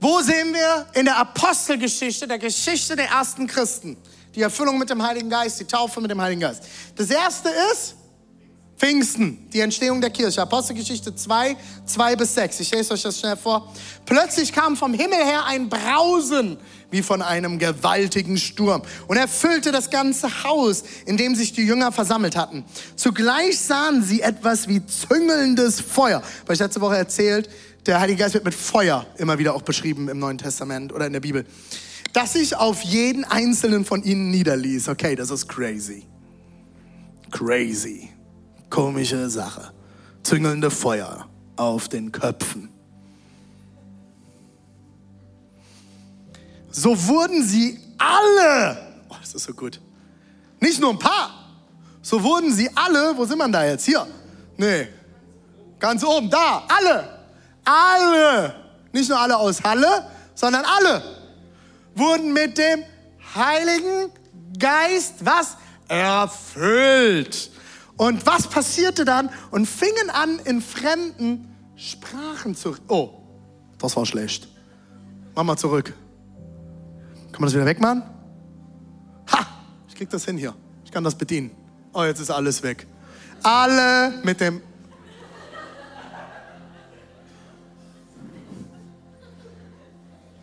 Wo sehen wir in der Apostelgeschichte, der Geschichte der ersten Christen, die Erfüllung mit dem Heiligen Geist, die Taufe mit dem Heiligen Geist? Das erste ist Pfingsten, die Entstehung der Kirche. Apostelgeschichte 2, 2 bis 6. Ich lese euch das schnell vor. Plötzlich kam vom Himmel her ein Brausen wie von einem gewaltigen Sturm und erfüllte das ganze Haus, in dem sich die Jünger versammelt hatten. Zugleich sahen sie etwas wie züngelndes Feuer. Weil ich letzte Woche erzählt, der Heilige Geist wird mit Feuer immer wieder auch beschrieben im Neuen Testament oder in der Bibel. Das sich auf jeden einzelnen von ihnen niederließ. Okay, das ist crazy. Crazy. Komische Sache. Züngelnde Feuer auf den Köpfen. So wurden sie alle, oh, das ist so gut, nicht nur ein paar, so wurden sie alle, wo sind wir da jetzt? Hier, nee, ganz oben, da, alle, alle, nicht nur alle aus Halle, sondern alle wurden mit dem Heiligen Geist was erfüllt. Und was passierte dann? Und fingen an, in fremden Sprachen zu. Oh, das war schlecht. Mach mal zurück. Kann man das wieder wegmachen? Ha! Ich krieg das hin hier. Ich kann das bedienen. Oh, jetzt ist alles weg. Alle mit dem.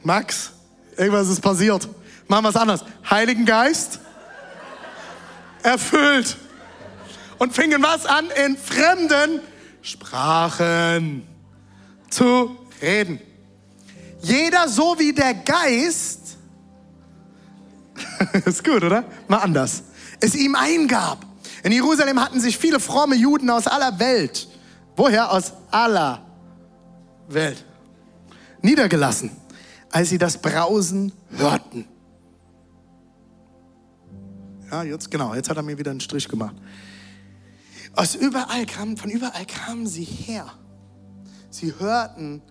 Max, irgendwas ist passiert. Machen wir es anders. Heiligen Geist erfüllt und fingen was an, in fremden Sprachen zu reden. Jeder so wie der Geist, ist gut, oder? Mal anders, es ihm eingab. In Jerusalem hatten sich viele fromme Juden aus aller Welt, woher? Aus aller Welt, niedergelassen, als sie das Brausen hörten. Ja, jetzt, genau, jetzt hat er mir wieder einen Strich gemacht. Aus überall kam, von überall kamen sie her. Sie hörten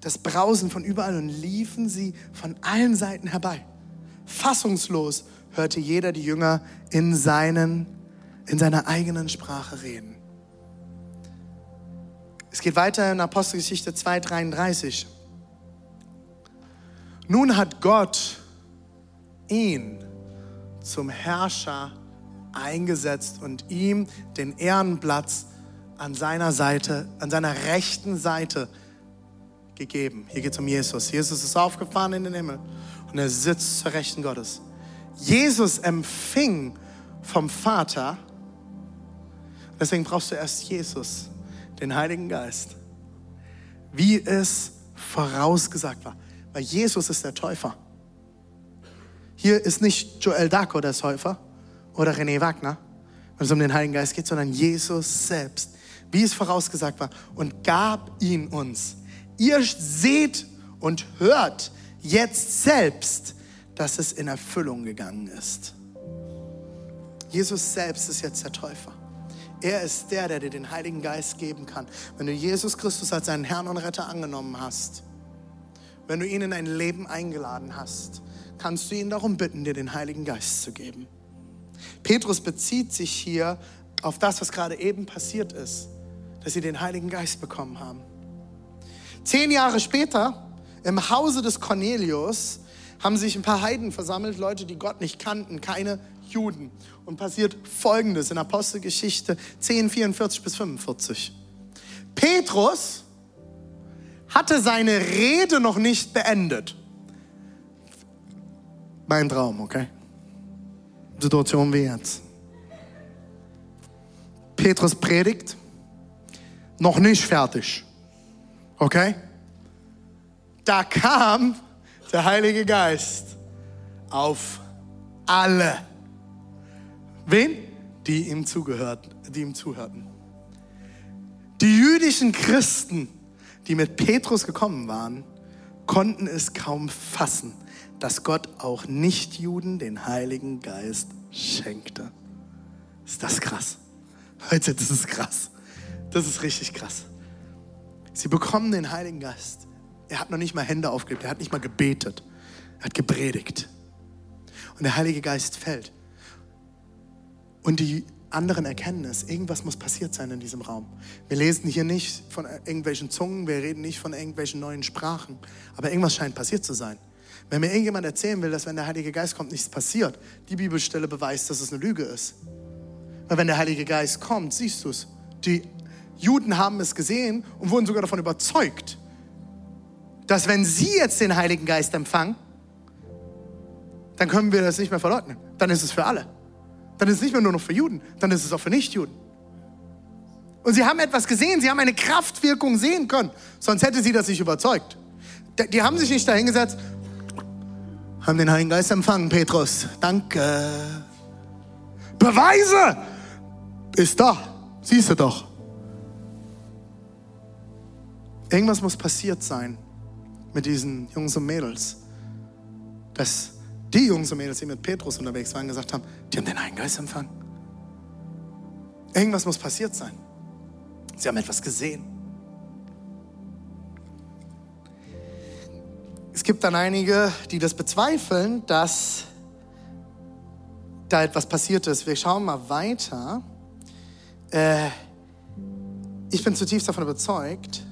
das Brausen von überall und liefen sie von allen Seiten herbei. Fassungslos hörte jeder die Jünger in, seinen, in seiner eigenen Sprache reden. Es geht weiter in Apostelgeschichte 2,33. Nun hat Gott ihn zum Herrscher eingesetzt und ihm den Ehrenplatz an seiner Seite, an seiner rechten Seite gegeben. Hier geht es um Jesus. Jesus ist aufgefahren in den Himmel und er sitzt zur Rechten Gottes. Jesus empfing vom Vater, deswegen brauchst du erst Jesus, den Heiligen Geist, wie es vorausgesagt war. Weil Jesus ist der Täufer. Hier ist nicht Joel Daco der Täufer oder René Wagner, wenn es um den Heiligen Geist geht, sondern Jesus selbst, wie es vorausgesagt war, und gab ihn uns. Ihr seht und hört jetzt selbst, dass es in Erfüllung gegangen ist. Jesus selbst ist jetzt der Täufer. Er ist der, der dir den Heiligen Geist geben kann. Wenn du Jesus Christus als deinen Herrn und Retter angenommen hast, wenn du ihn in dein Leben eingeladen hast, kannst du ihn darum bitten, dir den Heiligen Geist zu geben. Petrus bezieht sich hier auf das, was gerade eben passiert ist, dass sie den Heiligen Geist bekommen haben. Zehn Jahre später, im Hause des Cornelius, haben sich ein paar Heiden versammelt, Leute, die Gott nicht kannten, keine Juden. Und passiert Folgendes in Apostelgeschichte 10, 44 bis 45. Petrus hatte seine Rede noch nicht beendet. Mein Traum, okay? Situation wie jetzt. Petrus predigt, noch nicht fertig. Okay? Da kam der Heilige Geist auf alle. Wen? Die ihm zugehört, die ihm zuhörten. Die jüdischen Christen, die mit Petrus gekommen waren, konnten es kaum fassen, dass Gott auch Nichtjuden den Heiligen Geist schenkte. Ist das krass? Leute, das ist krass. Das ist richtig krass. Sie bekommen den Heiligen Geist. Er hat noch nicht mal Hände aufgelegt, er hat nicht mal gebetet, er hat gepredigt. Und der Heilige Geist fällt. Und die anderen erkennen es, irgendwas muss passiert sein in diesem Raum. Wir lesen hier nicht von irgendwelchen Zungen, wir reden nicht von irgendwelchen neuen Sprachen, aber irgendwas scheint passiert zu sein. Wenn mir irgendjemand erzählen will, dass wenn der Heilige Geist kommt, nichts passiert, die Bibelstelle beweist, dass es eine Lüge ist. Weil wenn der Heilige Geist kommt, siehst du es. Die Juden haben es gesehen und wurden sogar davon überzeugt, dass wenn sie jetzt den Heiligen Geist empfangen, dann können wir das nicht mehr verleugnen. Dann ist es für alle. Dann ist es nicht mehr nur noch für Juden, dann ist es auch für Nichtjuden. Und sie haben etwas gesehen, sie haben eine Kraftwirkung sehen können, sonst hätte sie das nicht überzeugt. Die haben sich nicht dahingesetzt, haben den Heiligen Geist empfangen, Petrus. Danke. Beweise ist da. Siehst du doch. Irgendwas muss passiert sein mit diesen Jungs und Mädels, dass die Jungs und Mädels, die mit Petrus unterwegs waren, gesagt haben, die haben den Heiligen Geist empfangen. Irgendwas muss passiert sein. Sie haben etwas gesehen. Es gibt dann einige, die das bezweifeln, dass da etwas passiert ist. Wir schauen mal weiter. Äh, ich bin zutiefst davon überzeugt,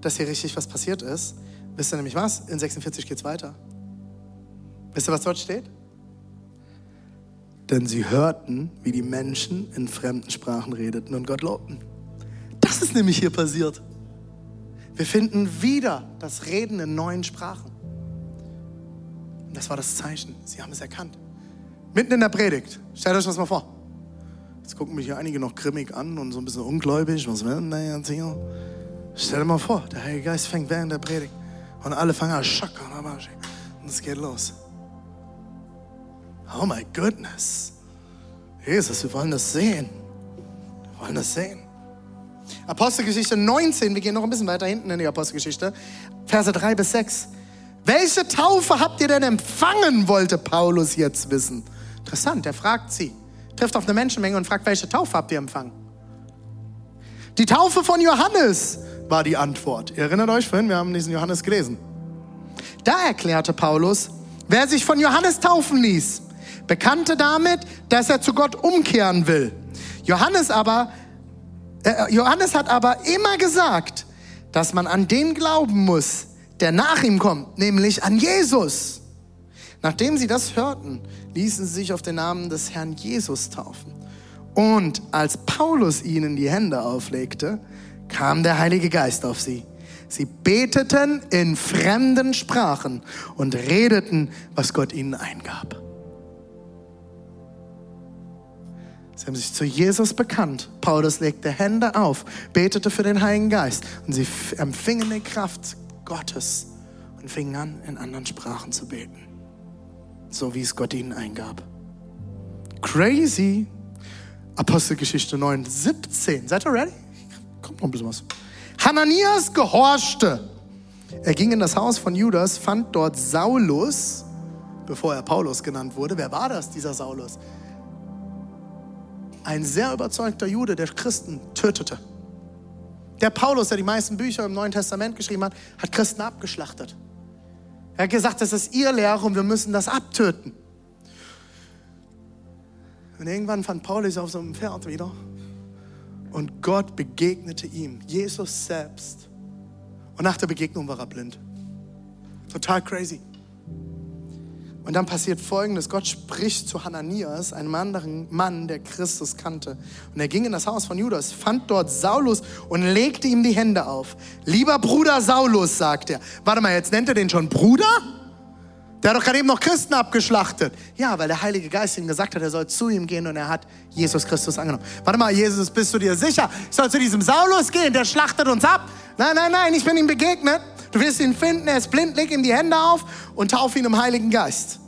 dass hier richtig was passiert ist. Wisst ihr nämlich was? In 46 geht es weiter. Wisst ihr, was dort steht? Denn sie hörten, wie die Menschen in fremden Sprachen redeten und Gott lobten. Das ist nämlich hier passiert. Wir finden wieder das Reden in neuen Sprachen. Und das war das Zeichen. Sie haben es erkannt. Mitten in der Predigt. Stellt euch das mal vor. Jetzt gucken mich hier einige noch grimmig an und so ein bisschen ungläubig. Was werden da jetzt hier? Stell dir mal vor, der Heilige Geist fängt während der Predigt und alle fangen an schacken und es geht los. Oh my goodness. Jesus, wir wollen das sehen. Wir wollen das sehen. Apostelgeschichte 19, wir gehen noch ein bisschen weiter hinten in die Apostelgeschichte, Verse 3 bis 6. Welche Taufe habt ihr denn empfangen, wollte Paulus jetzt wissen. Interessant, er fragt sie. Trifft auf eine Menschenmenge und fragt, welche Taufe habt ihr empfangen? Die Taufe von Johannes war die Antwort. Ihr erinnert euch vorhin, wir haben diesen Johannes gelesen. Da erklärte Paulus, wer sich von Johannes taufen ließ, bekannte damit, dass er zu Gott umkehren will. Johannes aber äh, Johannes hat aber immer gesagt, dass man an den glauben muss, der nach ihm kommt, nämlich an Jesus. Nachdem sie das hörten, ließen sie sich auf den Namen des Herrn Jesus taufen. Und als Paulus ihnen die Hände auflegte, kam der Heilige Geist auf sie. Sie beteten in fremden Sprachen und redeten, was Gott ihnen eingab. Sie haben sich zu Jesus bekannt. Paulus legte Hände auf, betete für den Heiligen Geist und sie empfingen die Kraft Gottes und fingen an, in anderen Sprachen zu beten so wie es Gott ihnen eingab. Crazy. Apostelgeschichte 9, 17. Seid ihr ready? Kommt noch ein bisschen was. Hananias gehorchte. Er ging in das Haus von Judas, fand dort Saulus, bevor er Paulus genannt wurde. Wer war das, dieser Saulus? Ein sehr überzeugter Jude, der Christen tötete. Der Paulus, der die meisten Bücher im Neuen Testament geschrieben hat, hat Christen abgeschlachtet. Er hat gesagt, das ist ihr Lehre und wir müssen das abtöten. Und irgendwann fand Paulus auf so einem Pferd wieder. Und Gott begegnete ihm, Jesus selbst. Und nach der Begegnung war er blind. Total crazy. Und dann passiert Folgendes. Gott spricht zu Hananias, einem anderen Mann, der Christus kannte. Und er ging in das Haus von Judas, fand dort Saulus und legte ihm die Hände auf. Lieber Bruder Saulus, sagt er. Warte mal, jetzt nennt er den schon Bruder? Der hat doch gerade eben noch Christen abgeschlachtet. Ja, weil der Heilige Geist ihm gesagt hat, er soll zu ihm gehen und er hat Jesus Christus angenommen. Warte mal, Jesus, bist du dir sicher? Ich soll zu diesem Saulus gehen, der schlachtet uns ab. Nein, nein, nein, ich bin ihm begegnet. Du wirst ihn finden, er ist blind, leg ihm die Hände auf und tauf ihn im Heiligen Geist.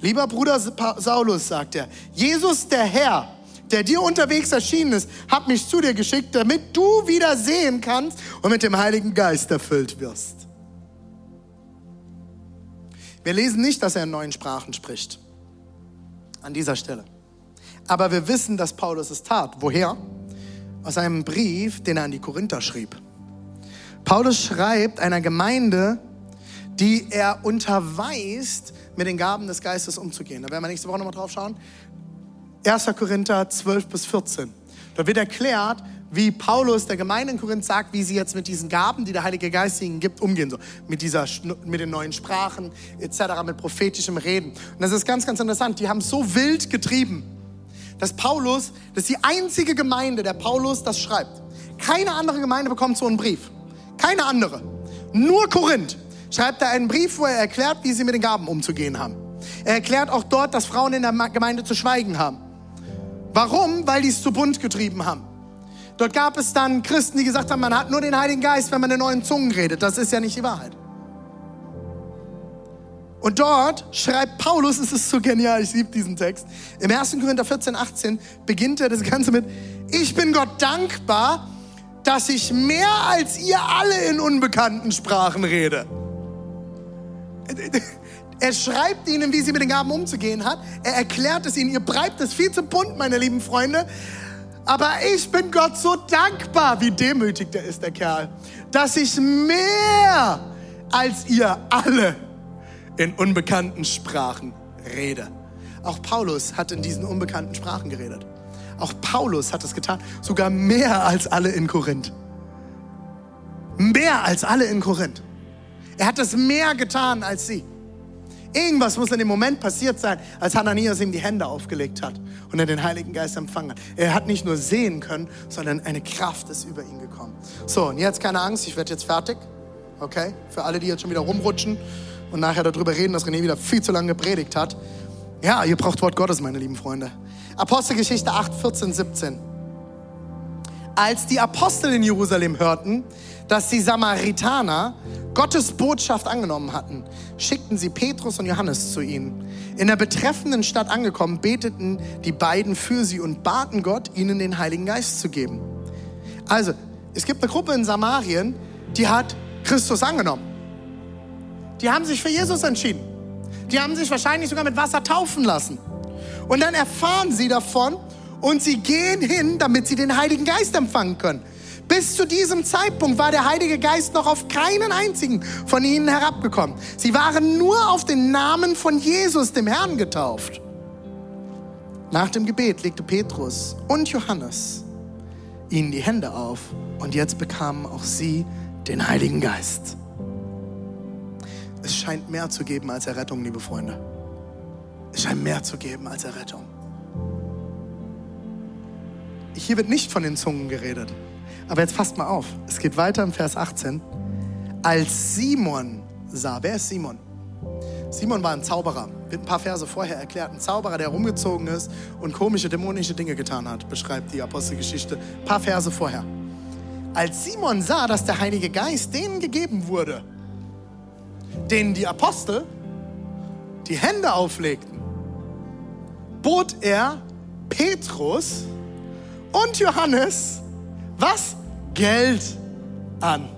Lieber Bruder Saulus, sagt er, Jesus der Herr, der dir unterwegs erschienen ist, hat mich zu dir geschickt, damit du wieder sehen kannst und mit dem Heiligen Geist erfüllt wirst. Wir lesen nicht, dass er in neuen Sprachen spricht. An dieser Stelle. Aber wir wissen, dass Paulus es tat. Woher? Aus einem Brief, den er an die Korinther schrieb. Paulus schreibt einer Gemeinde, die er unterweist, mit den Gaben des Geistes umzugehen. Da werden wir nächste Woche nochmal drauf schauen. 1. Korinther 12 bis 14. Da wird erklärt, wie Paulus der Gemeinde in Korinth sagt, wie sie jetzt mit diesen Gaben, die der Heilige Geist ihnen gibt, umgehen. So mit, dieser, mit den neuen Sprachen etc., mit prophetischem Reden. Und das ist ganz, ganz interessant. Die haben so wild getrieben, dass Paulus, das ist die einzige Gemeinde, der Paulus das schreibt. Keine andere Gemeinde bekommt so einen Brief. Keine andere. Nur Korinth schreibt er einen Brief, wo er erklärt, wie sie mit den Gaben umzugehen haben. Er erklärt auch dort, dass Frauen in der Gemeinde zu schweigen haben. Warum? Weil die es zu bunt getrieben haben. Dort gab es dann Christen, die gesagt haben, man hat nur den Heiligen Geist, wenn man in neuen Zungen redet. Das ist ja nicht die Wahrheit. Und dort schreibt Paulus, es ist so genial, ich liebe diesen Text. Im 1. Korinther 14, 18 beginnt er das Ganze mit, ich bin Gott dankbar, dass ich mehr als ihr alle in unbekannten Sprachen rede. Er schreibt ihnen, wie sie mit den Gaben umzugehen hat. Er erklärt es ihnen. Ihr breibt es viel zu bunt, meine lieben Freunde. Aber ich bin Gott so dankbar, wie demütig der ist, der Kerl, dass ich mehr als ihr alle in unbekannten Sprachen rede. Auch Paulus hat in diesen unbekannten Sprachen geredet. Auch Paulus hat es getan, sogar mehr als alle in Korinth. Mehr als alle in Korinth. Er hat es mehr getan als sie. Irgendwas muss in dem Moment passiert sein, als Hananias ihm die Hände aufgelegt hat und er den Heiligen Geist empfangen hat. Er hat nicht nur sehen können, sondern eine Kraft ist über ihn gekommen. So, und jetzt keine Angst, ich werde jetzt fertig. Okay? Für alle, die jetzt schon wieder rumrutschen und nachher darüber reden, dass René wieder viel zu lange gepredigt hat. Ja, ihr braucht Wort Gottes, meine lieben Freunde. Apostelgeschichte 8, 14, 17. Als die Apostel in Jerusalem hörten, dass die Samaritaner Gottes Botschaft angenommen hatten, schickten sie Petrus und Johannes zu ihnen. In der betreffenden Stadt angekommen, beteten die beiden für sie und baten Gott, ihnen den Heiligen Geist zu geben. Also, es gibt eine Gruppe in Samarien, die hat Christus angenommen. Die haben sich für Jesus entschieden. Die haben sich wahrscheinlich sogar mit Wasser taufen lassen. Und dann erfahren sie davon und sie gehen hin, damit sie den Heiligen Geist empfangen können. Bis zu diesem Zeitpunkt war der Heilige Geist noch auf keinen einzigen von ihnen herabgekommen. Sie waren nur auf den Namen von Jesus, dem Herrn, getauft. Nach dem Gebet legte Petrus und Johannes ihnen die Hände auf und jetzt bekamen auch sie den Heiligen Geist. Es scheint mehr zu geben als Errettung, liebe Freunde. Es scheint mehr zu geben als Errettung. Hier wird nicht von den Zungen geredet. Aber jetzt passt mal auf. Es geht weiter im Vers 18. Als Simon sah, wer ist Simon? Simon war ein Zauberer, wird ein paar Verse vorher erklärt. Ein Zauberer, der rumgezogen ist und komische, dämonische Dinge getan hat, beschreibt die Apostelgeschichte. Ein paar Verse vorher. Als Simon sah, dass der Heilige Geist denen gegeben wurde, denen die Apostel die Hände auflegten, bot er Petrus und Johannes was? Geld an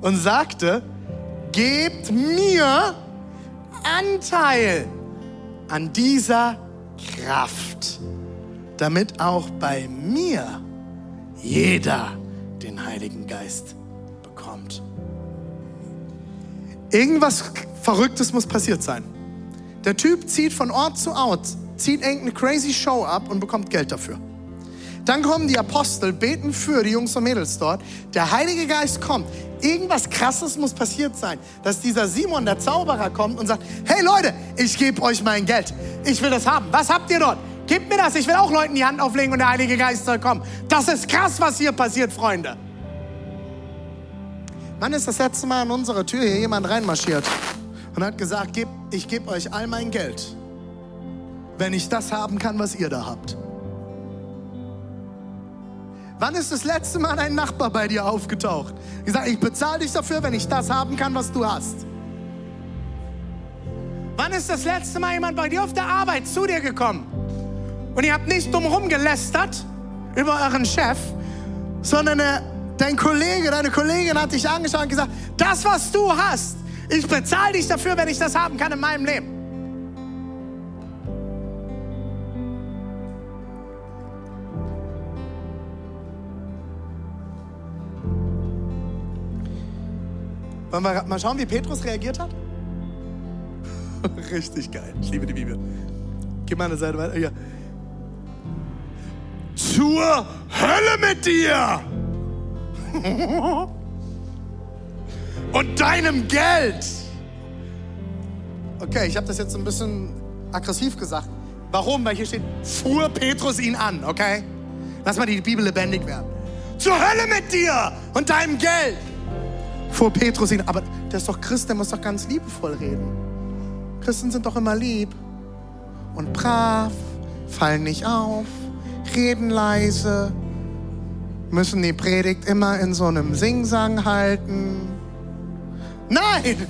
und sagte, gebt mir Anteil an dieser Kraft, damit auch bei mir jeder den Heiligen Geist bekommt. Irgendwas Verrücktes muss passiert sein. Der Typ zieht von Ort zu Ort, zieht irgendeine crazy Show ab und bekommt Geld dafür. Dann kommen die Apostel, beten für die Jungs und Mädels dort. Der Heilige Geist kommt. Irgendwas Krasses muss passiert sein, dass dieser Simon, der Zauberer, kommt und sagt, hey Leute, ich gebe euch mein Geld. Ich will das haben. Was habt ihr dort? Gebt mir das. Ich will auch Leuten die Hand auflegen und der Heilige Geist soll kommen. Das ist krass, was hier passiert, Freunde. Wann ist das letzte Mal an unserer Tür hier jemand reinmarschiert und hat gesagt, ich gebe euch all mein Geld, wenn ich das haben kann, was ihr da habt? Wann ist das letzte Mal ein Nachbar bei dir aufgetaucht? Gesagt, ich bezahle dich dafür, wenn ich das haben kann, was du hast. Wann ist das letzte Mal jemand bei dir auf der Arbeit zu dir gekommen? Und ihr habt nicht dumm gelästert über euren Chef, sondern äh, dein Kollege, deine Kollegin hat dich angeschaut und gesagt, das, was du hast, ich bezahle dich dafür, wenn ich das haben kann in meinem Leben. Wollen wir mal schauen, wie Petrus reagiert hat? Richtig geil. Ich liebe die Bibel. Geh mal eine Seite weiter. Hier. Zur Hölle mit dir! Und deinem Geld! Okay, ich habe das jetzt ein bisschen aggressiv gesagt. Warum? Weil hier steht, fuhr Petrus ihn an, okay? Lass mal die Bibel lebendig werden. Zur Hölle mit dir und deinem Geld! Fuhr Petrus ihn, aber der ist doch Christ, der muss doch ganz liebevoll reden. Christen sind doch immer lieb und brav, fallen nicht auf, reden leise, müssen die Predigt immer in so einem Singsang halten. Nein,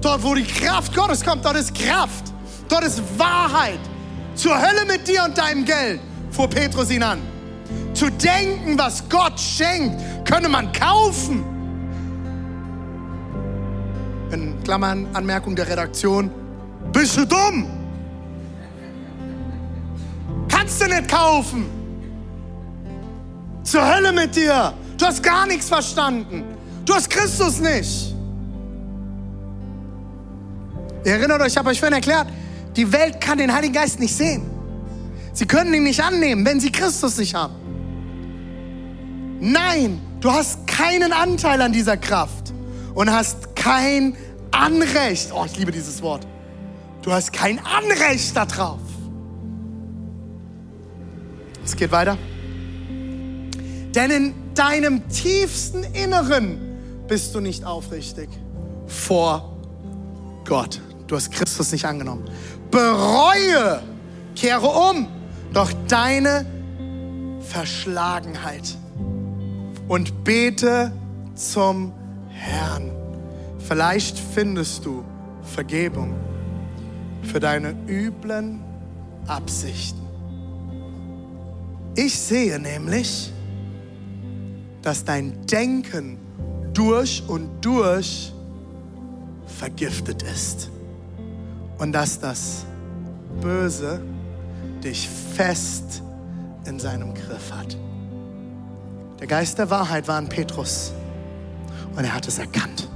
dort wo die Kraft Gottes kommt, dort ist Kraft, dort ist Wahrheit. Zur Hölle mit dir und deinem Geld, fuhr Petrus ihn an. Zu denken, was Gott schenkt, könne man kaufen Klammern Anmerkung der Redaktion, bist du dumm? Kannst du nicht kaufen. Zur Hölle mit dir. Du hast gar nichts verstanden. Du hast Christus nicht. Ihr erinnert euch, ich habe euch vorhin erklärt, die Welt kann den Heiligen Geist nicht sehen. Sie können ihn nicht annehmen, wenn sie Christus nicht haben. Nein, du hast keinen Anteil an dieser Kraft und hast kein Anrecht. Oh, ich liebe dieses Wort. Du hast kein Anrecht darauf. Es geht weiter. Denn in deinem tiefsten Inneren bist du nicht aufrichtig vor Gott. Du hast Christus nicht angenommen. Bereue, kehre um, doch deine Verschlagenheit und bete zum Herrn. Vielleicht findest du Vergebung für deine üblen Absichten. Ich sehe nämlich, dass dein Denken durch und durch vergiftet ist und dass das Böse dich fest in seinem Griff hat. Der Geist der Wahrheit war in Petrus und er hat es erkannt.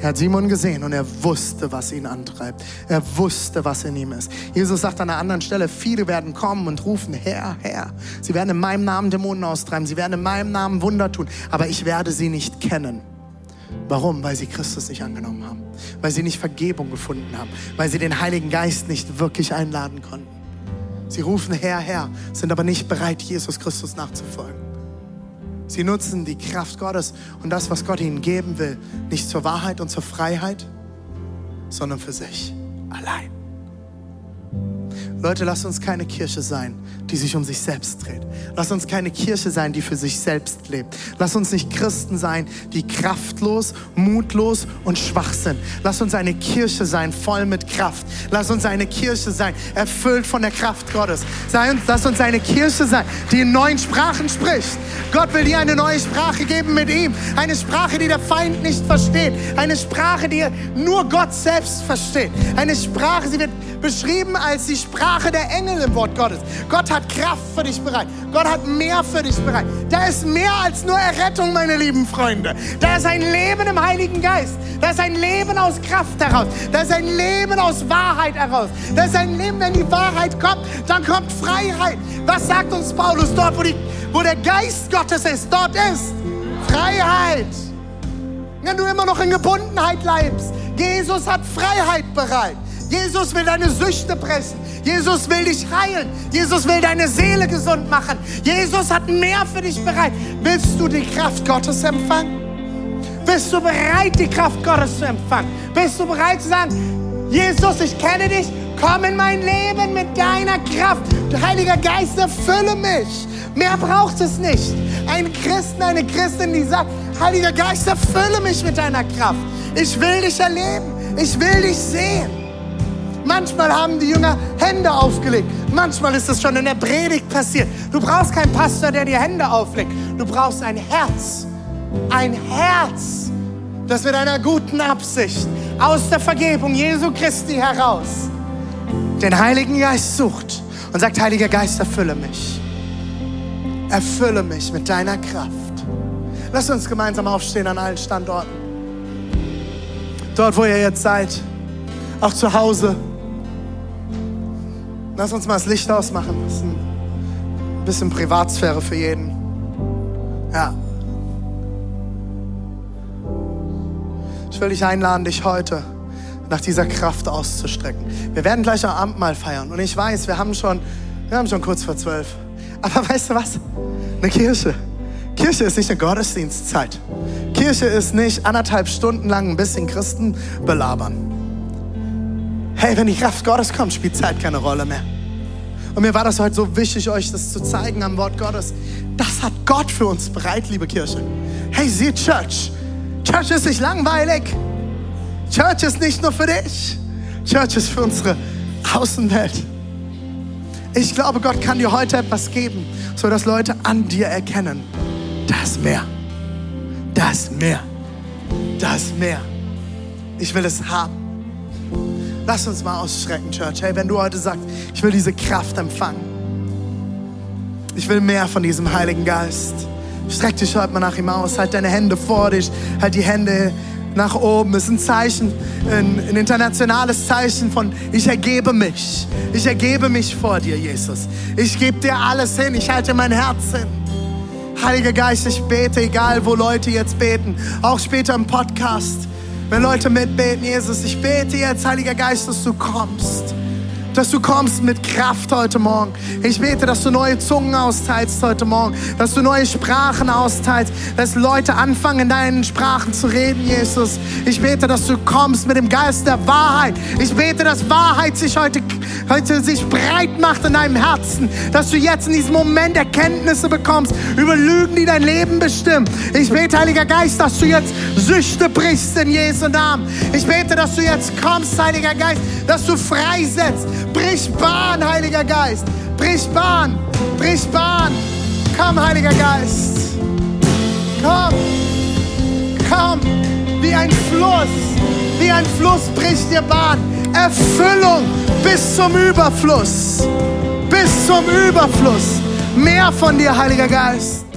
Er hat Simon gesehen und er wusste, was ihn antreibt. Er wusste, was in ihm ist. Jesus sagt an einer anderen Stelle, viele werden kommen und rufen, Herr, Herr. Sie werden in meinem Namen Dämonen austreiben. Sie werden in meinem Namen Wunder tun. Aber ich werde sie nicht kennen. Warum? Weil sie Christus nicht angenommen haben. Weil sie nicht Vergebung gefunden haben. Weil sie den Heiligen Geist nicht wirklich einladen konnten. Sie rufen Herr, Herr, sind aber nicht bereit, Jesus Christus nachzufolgen. Sie nutzen die Kraft Gottes und das, was Gott ihnen geben will, nicht zur Wahrheit und zur Freiheit, sondern für sich allein. Leute, lasst uns keine Kirche sein, die sich um sich selbst dreht. Lasst uns keine Kirche sein, die für sich selbst lebt. Lasst uns nicht Christen sein, die kraftlos, mutlos und schwach sind. Lasst uns eine Kirche sein, voll mit Kraft. Lasst uns eine Kirche sein, erfüllt von der Kraft Gottes. Lasst uns eine Kirche sein, die in neuen Sprachen spricht. Gott will dir eine neue Sprache geben mit ihm. Eine Sprache, die der Feind nicht versteht. Eine Sprache, die nur Gott selbst versteht. Eine Sprache, sie wird beschrieben als die Sprache der Engel im Wort Gottes. Gott hat Kraft für dich bereit. Gott hat mehr für dich bereit. Da ist mehr als nur Errettung, meine lieben Freunde. Da ist ein Leben im Heiligen Geist. Da ist ein Leben aus Kraft heraus. Da ist ein Leben aus Wahrheit heraus. Da ist ein Leben, wenn die Wahrheit kommt, dann kommt Freiheit. Was sagt uns Paulus dort, wo, die, wo der Geist Gottes ist? Dort ist Freiheit. Wenn du immer noch in Gebundenheit bleibst, Jesus hat Freiheit bereit. Jesus will deine Süchte pressen. Jesus will dich heilen. Jesus will deine Seele gesund machen. Jesus hat mehr für dich bereit. Willst du die Kraft Gottes empfangen? Bist du bereit, die Kraft Gottes zu empfangen? Bist du bereit zu sagen, Jesus, ich kenne dich, komm in mein Leben mit deiner Kraft. Heiliger Geist, erfülle mich. Mehr braucht es nicht. Ein Christen, eine Christin, die sagt, Heiliger Geist, erfülle mich mit deiner Kraft. Ich will dich erleben. Ich will dich sehen. Manchmal haben die Jünger Hände aufgelegt. Manchmal ist es schon in der Predigt passiert. Du brauchst keinen Pastor, der dir Hände auflegt. Du brauchst ein Herz. Ein Herz, das mit einer guten Absicht aus der Vergebung Jesu Christi heraus den Heiligen Geist sucht und sagt, Heiliger Geist, erfülle mich. Erfülle mich mit deiner Kraft. Lass uns gemeinsam aufstehen an allen Standorten. Dort, wo ihr jetzt seid, auch zu Hause. Lass uns mal das Licht ausmachen. Das ist ein bisschen Privatsphäre für jeden. Ja. Ich will dich einladen, dich heute nach dieser Kraft auszustrecken. Wir werden gleich am Abendmahl feiern. Und ich weiß, wir haben schon, wir haben schon kurz vor zwölf. Aber weißt du was? Eine Kirche. Kirche ist nicht eine Gottesdienstzeit. Kirche ist nicht anderthalb Stunden lang ein bisschen Christen belabern. Hey, wenn die Kraft Gottes kommt, spielt Zeit keine Rolle mehr. Und mir war das heute so wichtig, euch das zu zeigen am Wort Gottes. Das hat Gott für uns bereit, liebe Kirche. Hey, sieh Church. Church ist nicht langweilig. Church ist nicht nur für dich. Church ist für unsere Außenwelt. Ich glaube, Gott kann dir heute etwas geben, sodass Leute an dir erkennen, das mehr, das mehr, das mehr. Ich will es haben. Lass uns mal ausstrecken, Church. Hey, wenn du heute sagst, ich will diese Kraft empfangen. Ich will mehr von diesem Heiligen Geist. Streck dich heute mal nach ihm aus. Halt deine Hände vor dich. Halt die Hände nach oben. Es ist ein Zeichen, ein, ein, internationales Zeichen von, ich ergebe mich. Ich ergebe mich vor dir, Jesus. Ich gebe dir alles hin. Ich halte mein Herz hin. Heiliger Geist, ich bete, egal wo Leute jetzt beten, auch später im Podcast. Wenn Leute mitbeten, Jesus, ich bete jetzt, Heiliger Geist, dass du kommst. Dass du kommst mit Kraft heute Morgen. Ich bete, dass du neue Zungen austeilst heute Morgen. Dass du neue Sprachen austeilst. Dass Leute anfangen, in deinen Sprachen zu reden, Jesus. Ich bete, dass du kommst mit dem Geist der Wahrheit. Ich bete, dass Wahrheit sich heute, heute sich breit macht in deinem Herzen. Dass du jetzt in diesem Moment Erkenntnisse bekommst über Lügen, die dein Leben bestimmen. Ich bete, Heiliger Geist, dass du jetzt Süchte brichst in Jesu Namen. Ich bete, dass du jetzt kommst, Heiliger Geist, dass du freisetzt. Brich Bahn, Heiliger Geist. Brich Bahn. Brich Bahn. Komm, Heiliger Geist. Komm. Komm. Wie ein Fluss. Wie ein Fluss bricht dir Bahn. Erfüllung bis zum Überfluss. Bis zum Überfluss. Mehr von dir, Heiliger Geist.